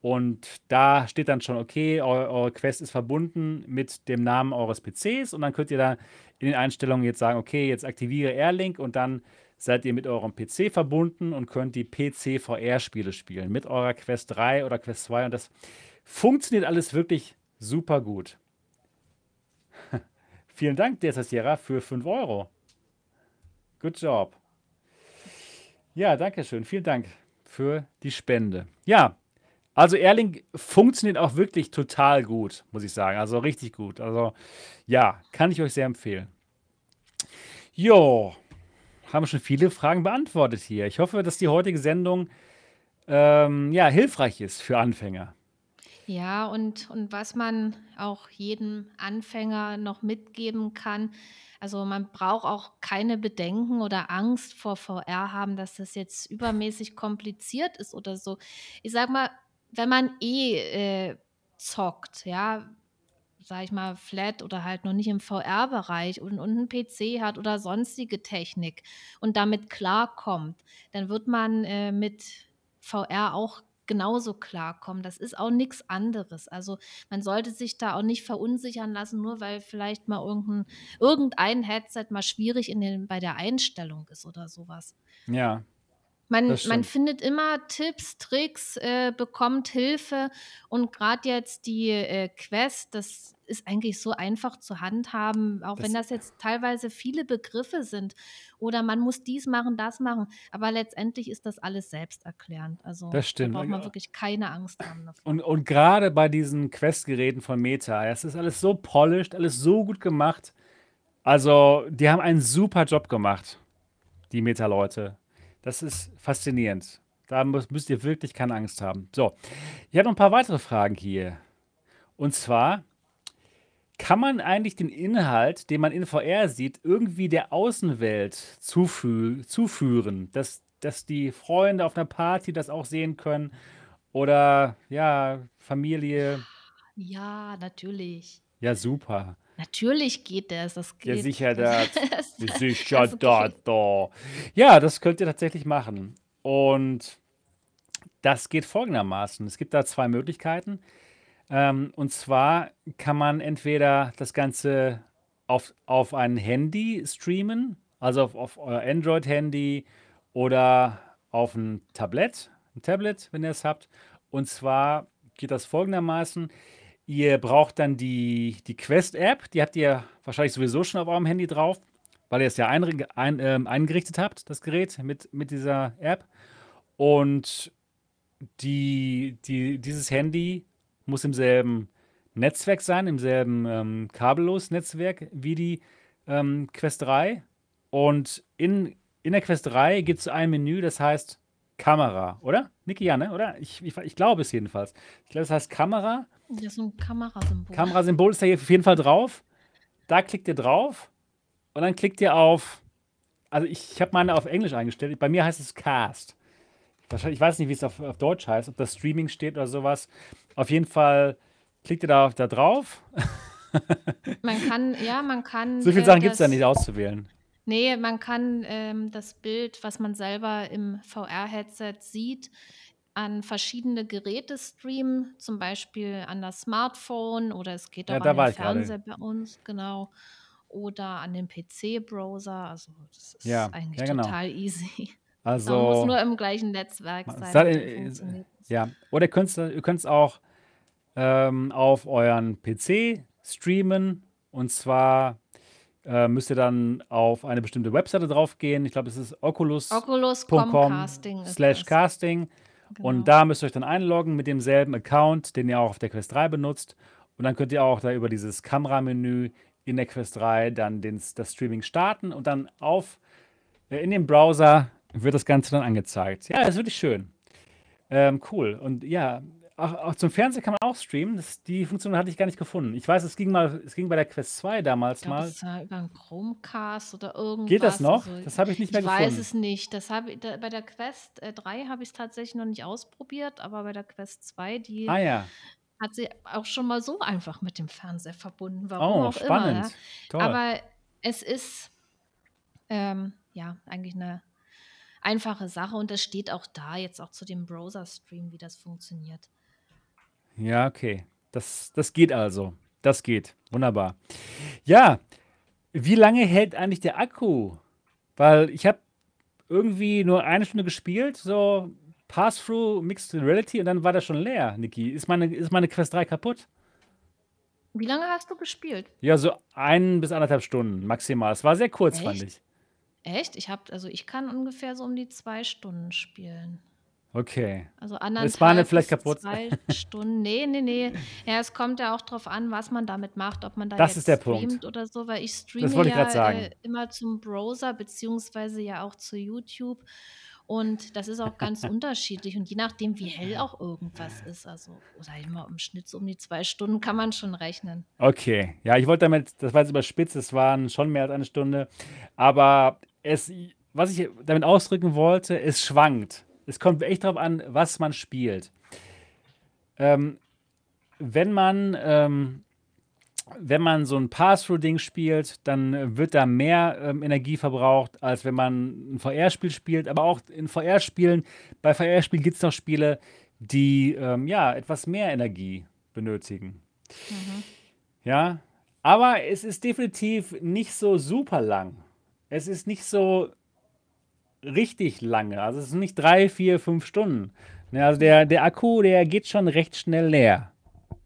und da steht dann schon, okay, eu eure Quest ist verbunden mit dem Namen eures PCs und dann könnt ihr da in den Einstellungen jetzt sagen, okay, jetzt aktiviere Airlink und dann seid ihr mit eurem PC verbunden und könnt die PC-VR-Spiele spielen mit eurer Quest 3 oder Quest 2 und das funktioniert alles wirklich super gut. Vielen Dank, Desa Sierra, für 5 Euro. Good job. Ja, danke schön. Vielen Dank für die Spende. Ja, also Erling funktioniert auch wirklich total gut, muss ich sagen. Also richtig gut. Also ja, kann ich euch sehr empfehlen. Jo, haben schon viele Fragen beantwortet hier. Ich hoffe, dass die heutige Sendung ähm, ja, hilfreich ist für Anfänger. Ja, und, und was man auch jedem Anfänger noch mitgeben kann, also man braucht auch keine Bedenken oder Angst vor VR haben, dass das jetzt übermäßig kompliziert ist oder so. Ich sag mal, wenn man eh äh, zockt, ja, sag ich mal, flat oder halt noch nicht im VR-Bereich und, und einen PC hat oder sonstige Technik und damit klarkommt, dann wird man äh, mit VR auch genauso klarkommen. Das ist auch nichts anderes. Also man sollte sich da auch nicht verunsichern lassen, nur weil vielleicht mal irgendein, irgendein Headset mal schwierig in den, bei der Einstellung ist oder sowas. Ja. Man, man findet immer Tipps, Tricks, äh, bekommt Hilfe und gerade jetzt die äh, Quest, das ist eigentlich so einfach zu handhaben, auch das wenn das jetzt teilweise viele Begriffe sind oder man muss dies machen, das machen, aber letztendlich ist das alles selbsterklärend. Also das stimmt. da braucht man wirklich keine Angst haben davor. Und, und gerade bei diesen Quest-Geräten von Meta, es ist alles so polished, alles so gut gemacht. Also die haben einen super Job gemacht, die Meta-Leute. Das ist faszinierend. Da müsst ihr wirklich keine Angst haben. So, ich habe noch ein paar weitere Fragen hier. Und zwar, kann man eigentlich den Inhalt, den man in VR sieht, irgendwie der Außenwelt zufü zuführen, dass, dass die Freunde auf einer Party das auch sehen können oder ja, Familie? Ja, natürlich. Ja, super. Natürlich geht das, das Ja, geht. sicher Das, das. Sicher das das geht. da. Ja, das könnt ihr tatsächlich machen. Und das geht folgendermaßen. Es gibt da zwei Möglichkeiten. Ähm, und zwar kann man entweder das Ganze auf, auf ein Handy streamen, also auf, auf euer Android-Handy oder auf ein Tablet, ein Tablet, wenn ihr es habt. Und zwar geht das folgendermaßen. Ihr braucht dann die, die Quest-App, die habt ihr wahrscheinlich sowieso schon auf eurem Handy drauf, weil ihr es ja ein, ein, ähm, eingerichtet habt, das Gerät mit, mit dieser App. Und die, die, dieses Handy muss im selben Netzwerk sein, im selben ähm, kabellos Netzwerk wie die ähm, Quest 3. Und in, in der Quest 3 gibt es ein Menü, das heißt Kamera, oder? Niki, ja, ne? Oder? Ich, ich, ich glaube es jedenfalls. Ich glaube, es heißt Kamera. Das ist so ein Kamerasymbol. Kamerasymbol ist da hier auf jeden Fall drauf. Da klickt ihr drauf und dann klickt ihr auf. Also ich, ich habe meine auf Englisch eingestellt. Bei mir heißt es Cast. Wahrscheinlich, ich weiß nicht, wie es auf, auf Deutsch heißt, ob das Streaming steht oder sowas. Auf jeden Fall klickt ihr da, da drauf. Man kann, ja, man kann. So viele äh, Sachen gibt es da nicht auszuwählen. Nee, man kann ähm, das Bild, was man selber im VR-Headset sieht, an verschiedene Geräte streamen, zum Beispiel an das Smartphone oder es geht Ja, auch an den. Fernseher bei uns, genau. Oder an den PC-Browser. Also das ist Ja, eigentlich ja, genau. total easy. Man muss Also, nur im gleichen Netzwerk sein ihr- funktioniert es. ja. Oder ihr könnt es auch ähm, auf euren PC streamen. Und zwar äh, müsst ihr dann auf eine bestimmte Webseite draufgehen. Ich glaube, es ist oculus.com Oculus.com Casting slash casting. Und Genau. da müsst ihr euch dann einloggen mit demselben Account, den ihr auch auf der Quest 3 benutzt. Und dann könnt ihr auch da über dieses Kameramenü in der Quest 3 dann den, das Streaming starten und dann auf äh, in dem Browser wird das Ganze dann angezeigt. Ja, das ist wirklich schön. Ähm, cool. Und ja, ach, auch zum Fernsehen kann man auch streamen. Das, die Funktion hatte ich gar nicht gefunden. Ich weiß, es ging mal, es ging bei der Quest 2 damals Ich glaube, mal. es war über 'n Chromecast oder Geht das irgendwas. noch? Also, Das habe ich nicht mehr ich weiß gefunden. es nicht. Das habe da bei der Quest, äh, 3 habe ich's tatsächlich noch nicht ausprobiert, aber bei der Quest 2, die Ah ja. hat sie auch schon mal so einfach mit dem Fernseher verbunden, warum Oh, auch immer, ja. spannend. Toll. Aber es ist, ähm, ja, eigentlich 'ne einfache Sache und das steht auch da jetzt auch zu dem Browser-Stream, wie das funktioniert. Ja, okay. Das, das geht also. Das geht. Wunderbar. Ja, wie lange hält eigentlich der Akku? Weil ich habe irgendwie nur eine Stunde gespielt, so Pass-Through Mixed Reality und dann war das schon leer, Niki. Ist meine, ist meine Quest 3 kaputt? Wie lange hast du gespielt? Ja, so ein bis anderthalb Stunden maximal. Es war sehr kurz, fand Echt? ich. Echt? Ich habe also, ich kann ungefähr so um die 2 Stunden spielen. Okay. Also Es war 1,5 vielleicht kaputt. 2 Stunden. Ne, ne, ne. Ja, es kommt ja auch drauf an, was man damit macht, ob man da Das ist der jetzt Punkt. streamt oder so, weil ich Das streame wollte ich gerade ja, sagen. äh, immer zum Browser beziehungsweise ja auch zu YouTube und das ist auch ganz unterschiedlich und je nachdem, wie hell auch irgendwas ist, also oder immer im Schnitt so um die 2 Stunden kann man schon rechnen. Okay. Ja, ich wollte damit, das war jetzt überspitzt, es waren schon mehr als eine Stunde. Aber es, was ich damit ausdrücken wollte, es schwankt. Es kommt echt darauf an, was man spielt. Ähm, wenn man, ähm, wenn man so ein Pass-Through-Ding spielt, dann wird da mehr ähm, Energie verbraucht, als wenn man ein VR-Spiel spielt. Aber auch in VR-Spielen, bei VR-Spielen gibt es noch Spiele, die ähm, ja etwas mehr Energie benötigen. Mhm. Ja, aber es ist definitiv nicht so super lang. Es ist nicht so richtig lange. Also es sind nicht drei, vier, fünf Stunden. Ne, also der, der Akku, der geht schon recht schnell leer.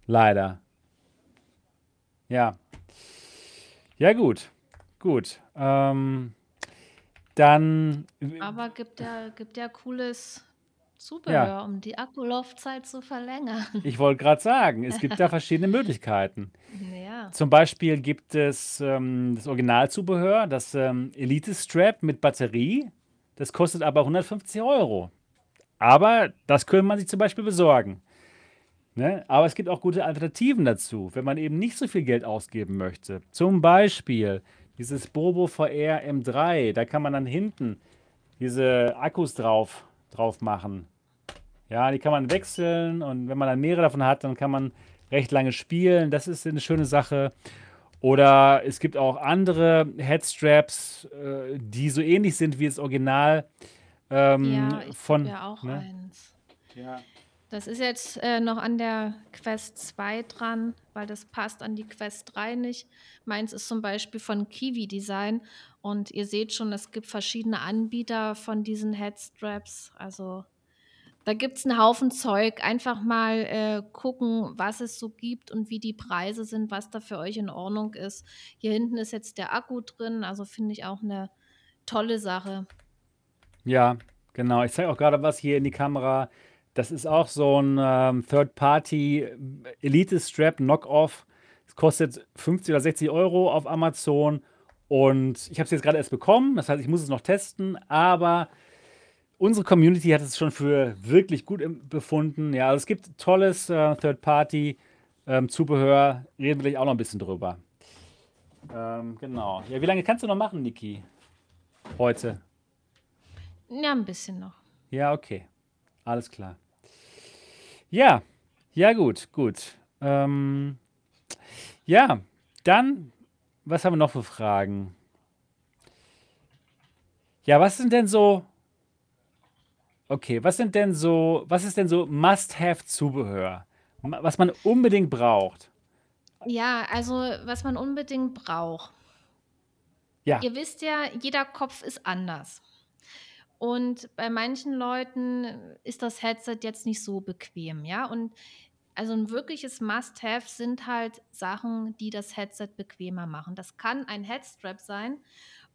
Leider. Ja. Ja, gut. Gut. Ähm, dann. Aber gibt ja gibt ja cooles Ja, Zubehör, um die Akkulaufzeit zu verlängern. ich wollte gerade sagen, es gibt da verschiedene Möglichkeiten. Ja. Zum Beispiel gibt es ähm, das Originalzubehör, das ähm, Elite Strap mit Batterie. Das kostet aber 150 Euro. Aber das könnte man sich zum Beispiel besorgen. Ne? Aber es gibt auch gute Alternativen dazu, wenn man eben nicht so viel Geld ausgeben möchte. Zum Beispiel dieses Bobo VR M3. Da kann man dann hinten diese Akkus drauf, drauf machen. Ja, die kann man wechseln und wenn man dann mehrere davon hat, dann kann man recht lange spielen. Das ist eine schöne Sache. Oder es gibt auch andere Headstraps, äh, die so ähnlich sind wie das Original ähm, Ja, ich habe von. ja auch Ne? eins. Ja. Das ist jetzt äh, noch an der Quest 2 dran, weil das passt an die Quest 3 nicht. Meins ist zum Beispiel von Kiwi Design und ihr seht schon, es gibt verschiedene Anbieter von diesen Headstraps. Also da gibt es einen Haufen Zeug. Einfach mal äh, gucken, was es so gibt und wie die Preise sind, was da für euch in Ordnung ist. Hier hinten ist jetzt der Akku drin, also finde ich auch eine tolle Sache. Ja, genau. Ich zeige auch gerade was hier in die Kamera. Das ist auch so ein ähm, Third-Party Elite Strap Knockoff. Es kostet 50 oder 60 Euro auf Amazon. Und ich habe es jetzt gerade erst bekommen. Das heißt, ich muss es noch testen. Aber unsere Community hat es schon für wirklich gut befunden. Ja, also es gibt tolles äh, Third-Party-Zubehör. Reden wir gleich auch noch ein bisschen drüber. Ähm, genau. Ja, wie lange kannst du noch machen, Niki? Heute? Ja, ein bisschen noch. Ja, okay. Alles klar. Ja, ja, gut, gut. Ähm, ja, dann, was haben wir noch für Fragen? Ja, was sind denn so, okay, was sind denn so, was ist denn so Must-Have-Zubehör, Ma- was man unbedingt braucht? Ja, also was man unbedingt braucht. Ja, Ihr wisst ja, jeder Kopf ist anders. Und bei manchen Leuten ist das Headset jetzt nicht so bequem, ja. Und also ein wirkliches Must-Have sind halt Sachen, die das Headset bequemer machen. Das kann ein Headstrap sein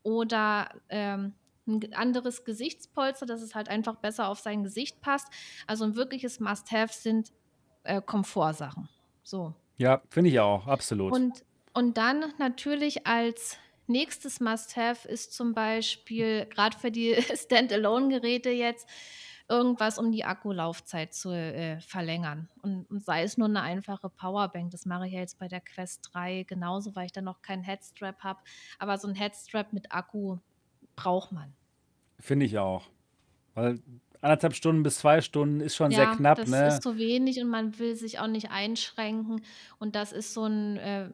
oder ähm, ein anderes Gesichtspolster, dass es halt einfach besser auf sein Gesicht passt. Also ein wirkliches Must-Have sind äh, Komfortsachen. So. ja, finde ich auch, absolut. Und, und dann natürlich als nächstes Must-Have ist zum Beispiel, gerade für die Standalone-Geräte jetzt, irgendwas, um die Akkulaufzeit zu, äh, verlängern. Und und sei es nur eine einfache Powerbank. Das mache ich ja jetzt bei der Quest 3 genauso, weil ich dann noch keinen Headstrap habe. Aber so ein Headstrap mit Akku braucht man. Finde ich auch. Weil anderthalb Stunden bis zwei Stunden ist schon sehr Ja, knapp, das ne? ist zu wenig und man will sich auch nicht einschränken. Und das ist so ein äh,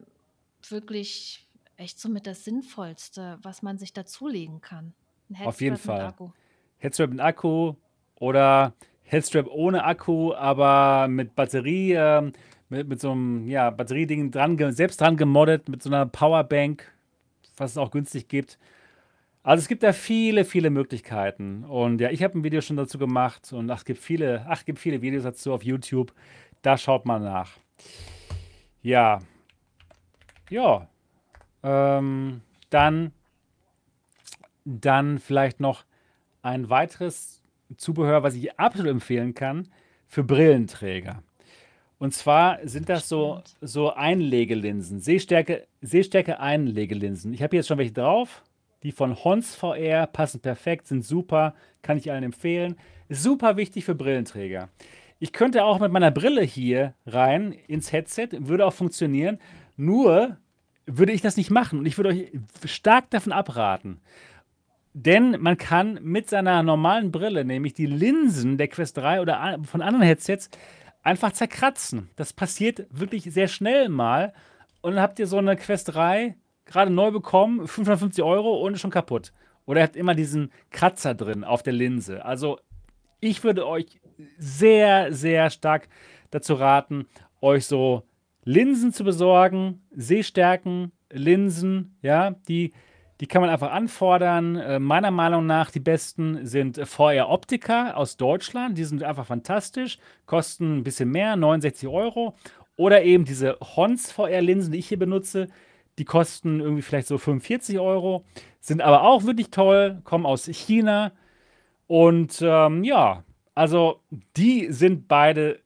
wirklich echt so mit das Sinnvollste, was man sich dazulegen kann. Auf jeden Fall. Akku. Headstrap mit Akku oder Headstrap ohne Akku, aber mit Batterie, ähm, mit, mit so einem ja, Batterieding dran, selbst dran gemoddet, mit so einer Powerbank, was es auch günstig gibt. Also es gibt da viele, viele Möglichkeiten. Und ja, ich habe ein Video schon dazu gemacht und ach, es gibt viele, ach, es gibt viele Videos dazu auf YouTube. Da schaut mal nach. Ja, ja. Ähm, dann, dann vielleicht noch ein weiteres Zubehör, was ich absolut empfehlen kann für Brillenträger. Und zwar sind das so, so Einlegelinsen, Sehstärke, Sehstärke Einlegelinsen. Ich habe hier jetzt schon welche drauf. Die von Hons VR passen perfekt, sind super, kann ich allen empfehlen. Super wichtig für Brillenträger. Ich könnte auch mit meiner Brille hier rein ins Headset, würde auch funktionieren. Nur würde ich das nicht machen und ich würde euch stark davon abraten. Denn man kann mit seiner normalen Brille, nämlich die Linsen der Quest 3 oder von anderen Headsets, einfach zerkratzen. Das passiert wirklich sehr schnell mal. Und dann habt ihr so eine Quest 3 gerade neu bekommen, 550 Euro und ist schon kaputt. Oder ihr habt immer diesen Kratzer drin auf der Linse. Also ich würde euch sehr, sehr stark dazu raten, euch so Linsen zu besorgen, Sehstärken, Linsen, ja, die, die kann man einfach anfordern. Äh, meiner Meinung nach die besten sind VR Optica aus Deutschland. Die sind einfach fantastisch, kosten ein bisschen mehr, 69 Euro. Oder eben diese Hons VR-Linsen, die ich hier benutze, die kosten irgendwie vielleicht so 45 Euro, sind aber auch wirklich toll, kommen aus China. Und ähm, ja, also die sind beide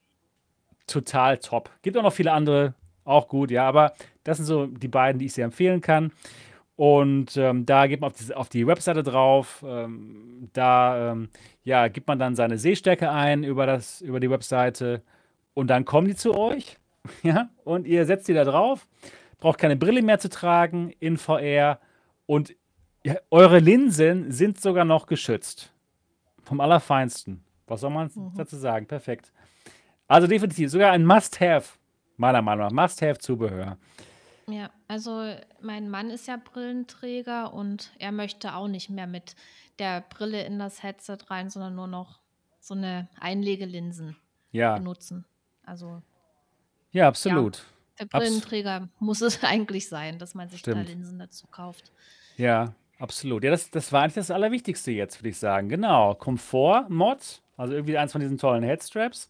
total top. Gibt auch noch viele andere, auch gut, ja, aber das sind so die beiden, die ich sehr empfehlen kann. Und ähm, da geht man auf die, auf die Webseite drauf. Ähm, da ähm, ja, gibt man dann seine Sehstärke ein über, das, über die Webseite. Und dann kommen die zu euch. Ja, und ihr setzt die da drauf. Braucht keine Brille mehr zu tragen in VR. Und ja, eure Linsen sind sogar noch geschützt. Vom Allerfeinsten. Was soll man Mhm. dazu sagen? Perfekt. Also definitiv sogar ein Must-Have, meiner Meinung nach. Must-Have-Zubehör. Ja, also mein Mann ist ja Brillenträger und er möchte auch nicht mehr mit der Brille in das Headset rein, sondern nur noch so eine Einlegelinsen Ja, benutzen. Also ja, ja, absolut. für Abs Brillenträger muss es eigentlich sein, dass man sich da stimmt. Linsen dazu kauft. Ja, absolut. Ja, das, das war eigentlich das Allerwichtigste jetzt, würde ich sagen. Genau. Komfort-Mod, also irgendwie eins von diesen tollen Headstraps.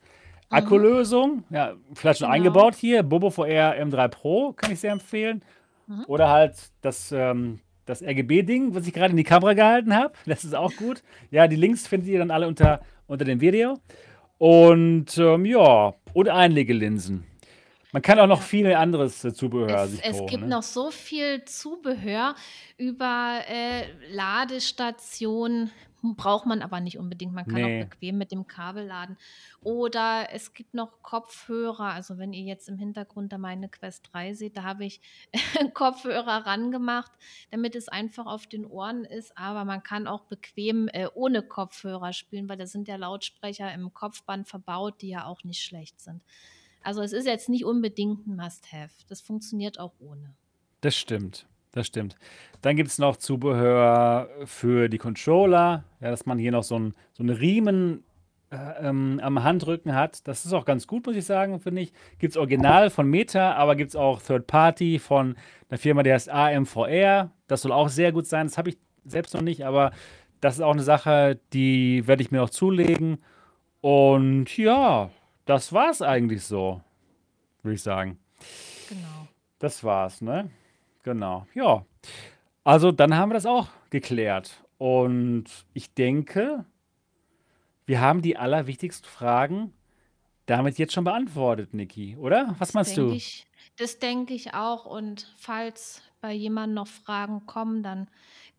Mhm. Akkulösung, ja, vielleicht schon Genau. eingebaut hier. Bobo VR M3 Pro kann ich sehr empfehlen. Mhm. Oder halt das, ähm, das RGB-Ding, was ich gerade in die Kamera gehalten habe. Das ist auch gut. Ja, die Links findet ihr dann alle unter, unter dem Video. Und ähm, ja, und Einlegelinsen. Man kann auch noch Ja. viel anderes Zubehör Es, sich es gibt Ne? noch so viel Zubehör über äh, Ladestationen. Braucht man aber nicht unbedingt. Man kann auch bequem mit dem Kabel laden. Oder es gibt noch Kopfhörer. Also wenn ihr jetzt im Hintergrund da meine Quest 3 seht, da habe ich Kopfhörer rangemacht, damit es einfach auf den Ohren ist. Aber man kann auch bequem äh, ohne Kopfhörer spielen, weil da sind ja Lautsprecher im Kopfband verbaut, die ja auch nicht schlecht sind. Also es ist jetzt nicht unbedingt ein Must-Have. Das funktioniert auch ohne. Das stimmt, das stimmt. Dann gibt es noch Zubehör für die Controller, ja, dass man hier noch so, ein, so einen Riemen äh, ähm, am Handrücken hat. Das ist auch ganz gut, muss ich sagen, finde ich. Gibt es original von Meta, aber gibt es auch Third Party von einer Firma, die heißt AMVR. Das soll auch sehr gut sein. Das habe ich selbst noch nicht, aber das ist auch eine Sache, die werde ich mir noch zulegen. Und ja, das war's eigentlich so, würde ich sagen. Genau. Das war's, ne? Genau. Ja. Also dann haben wir das auch geklärt. Und ich denke, wir haben die allerwichtigsten Fragen damit jetzt schon beantwortet, Niki, oder? Was Das meinst denke du? ich, das denke ich auch. Und falls bei jemandem noch Fragen kommen, dann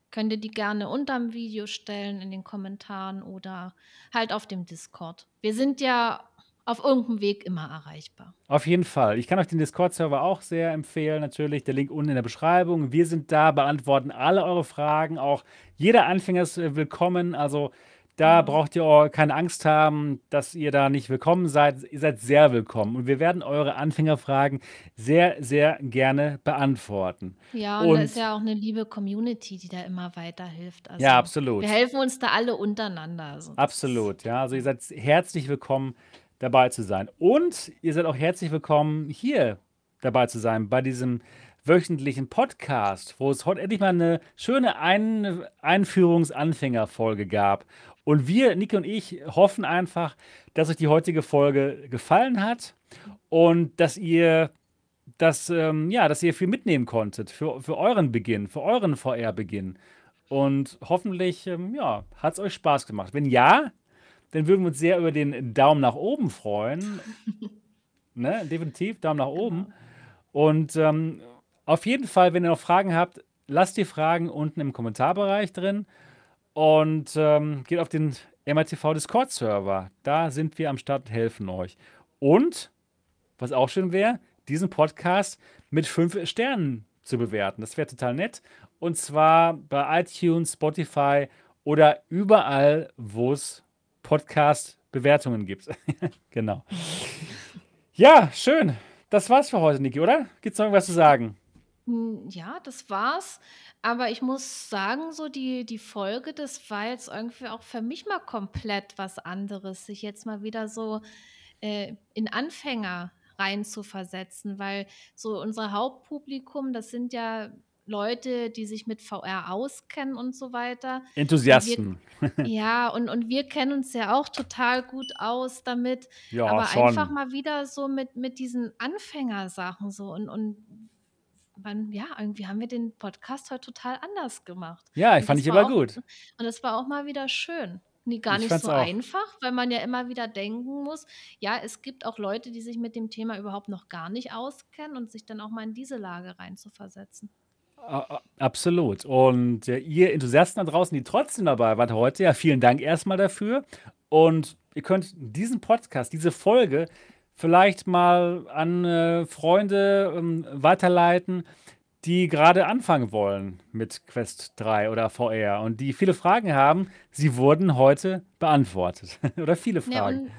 könnt ihr die gerne unterm Video stellen in den Kommentaren oder halt auf dem Discord. Wir sind ja auf irgendeinem Weg immer erreichbar. Auf jeden Fall. Ich kann euch den Discord-Server auch sehr empfehlen, natürlich. Der Link unten in der Beschreibung. Wir sind da, beantworten alle eure Fragen. Auch jeder Anfänger ist äh, willkommen. Also da mhm. braucht ihr keine Angst haben, dass ihr da nicht willkommen seid. Ihr seid sehr willkommen. Und wir werden eure Anfängerfragen sehr, sehr gerne beantworten. Ja, und, und da ist ja auch eine liebe Community, die da immer weiterhilft. Also ja, absolut. Wir helfen uns da alle untereinander. Also absolut, ja. Also ihr seid herzlich willkommen dabei zu sein. Und ihr seid auch herzlich willkommen, hier dabei zu sein bei diesem wöchentlichen Podcast, wo es heute endlich mal eine schöne Ein Einführungsanfängerfolge gab. Und wir, Niki und ich, hoffen einfach, dass euch die heutige Folge gefallen hat und dass ihr das, ähm, ja, dass ihr viel mitnehmen konntet für, für euren Beginn, für euren VR-Beginn. Und hoffentlich, ähm, ja, hat es euch Spaß gemacht. Wenn ja, dann würden wir uns sehr über den Daumen nach oben freuen. ne? Definitiv, Daumen nach oben. Genau. Und ähm, auf jeden Fall, wenn ihr noch Fragen habt, lasst die Fragen unten im Kommentarbereich drin und ähm, geht auf den MRTV Discord-Server. Da sind wir am Start und helfen euch. Und, was auch schön wäre, diesen Podcast mit fünf Sternen zu bewerten. Das wäre total nett. Und zwar bei iTunes, Spotify oder überall, wo es Podcast-Bewertungen gibt. genau. Ja, schön. Das war's für heute, Niki, oder? Gibt es noch irgendwas zu sagen? Hm, ja, das war's. Aber ich muss sagen, so die, die Folge, das war jetzt irgendwie auch für mich mal komplett was anderes, sich jetzt mal wieder so äh, in Anfänger rein zu versetzen, weil so unser Hauptpublikum, das sind ja Leute, die sich mit VR auskennen und so weiter. Enthusiasten. Wir, ja, und, und wir kennen uns ja auch total gut aus damit. Ja, aber schon. einfach mal wieder so mit, mit diesen Anfängersachen so und, und man, ja, irgendwie haben wir den Podcast heute total anders gemacht. Ja, ich fand ich aber auch, gut. Und es war auch mal wieder schön. Nee, gar ich nicht so auch. einfach, weil man ja immer wieder denken muss, ja, es gibt auch Leute, die sich mit dem Thema überhaupt noch gar nicht auskennen und sich dann auch mal in diese Lage reinzuversetzen. Absolut. Und äh, ihr Enthusiasten da draußen, die trotzdem dabei wart heute, ja, vielen Dank erstmal dafür. Und ihr könnt diesen Podcast, diese Folge vielleicht mal an äh, Freunde ähm, weiterleiten, die gerade anfangen wollen mit Quest 3 oder VR und die viele Fragen haben. Sie wurden heute beantwortet. oder viele Ja, Fragen. und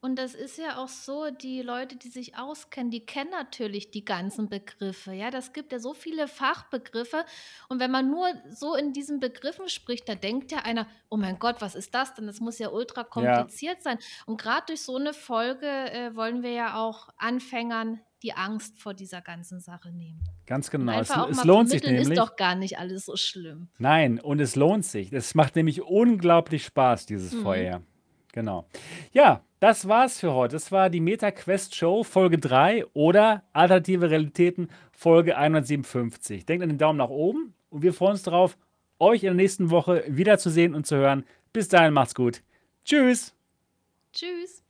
und das ist ja auch so, die Leute, die sich auskennen, die kennen natürlich die ganzen Begriffe. Ja, das gibt ja so viele Fachbegriffe. Und wenn man nur so in diesen Begriffen spricht, da denkt ja einer, oh mein Gott, was ist das denn? Das muss ja ultra kompliziert ja. sein. Und gerade durch so eine Folge äh, wollen wir ja auch Anfängern die Angst vor dieser ganzen Sache nehmen. Ganz genau. Es, es lohnt sich nämlich. ist doch gar nicht alles so schlimm. Nein, und es lohnt sich. Es macht nämlich unglaublich Spaß, dieses mhm. Feuer. Genau. Ja, das war's für heute. Das war die MetaQuest Show Folge 3 oder Alternative Realitäten Folge 157. Denkt an den Daumen nach oben und wir freuen uns darauf, euch in der nächsten Woche wiederzusehen und zu hören. Bis dahin macht's gut. Tschüss. Tschüss.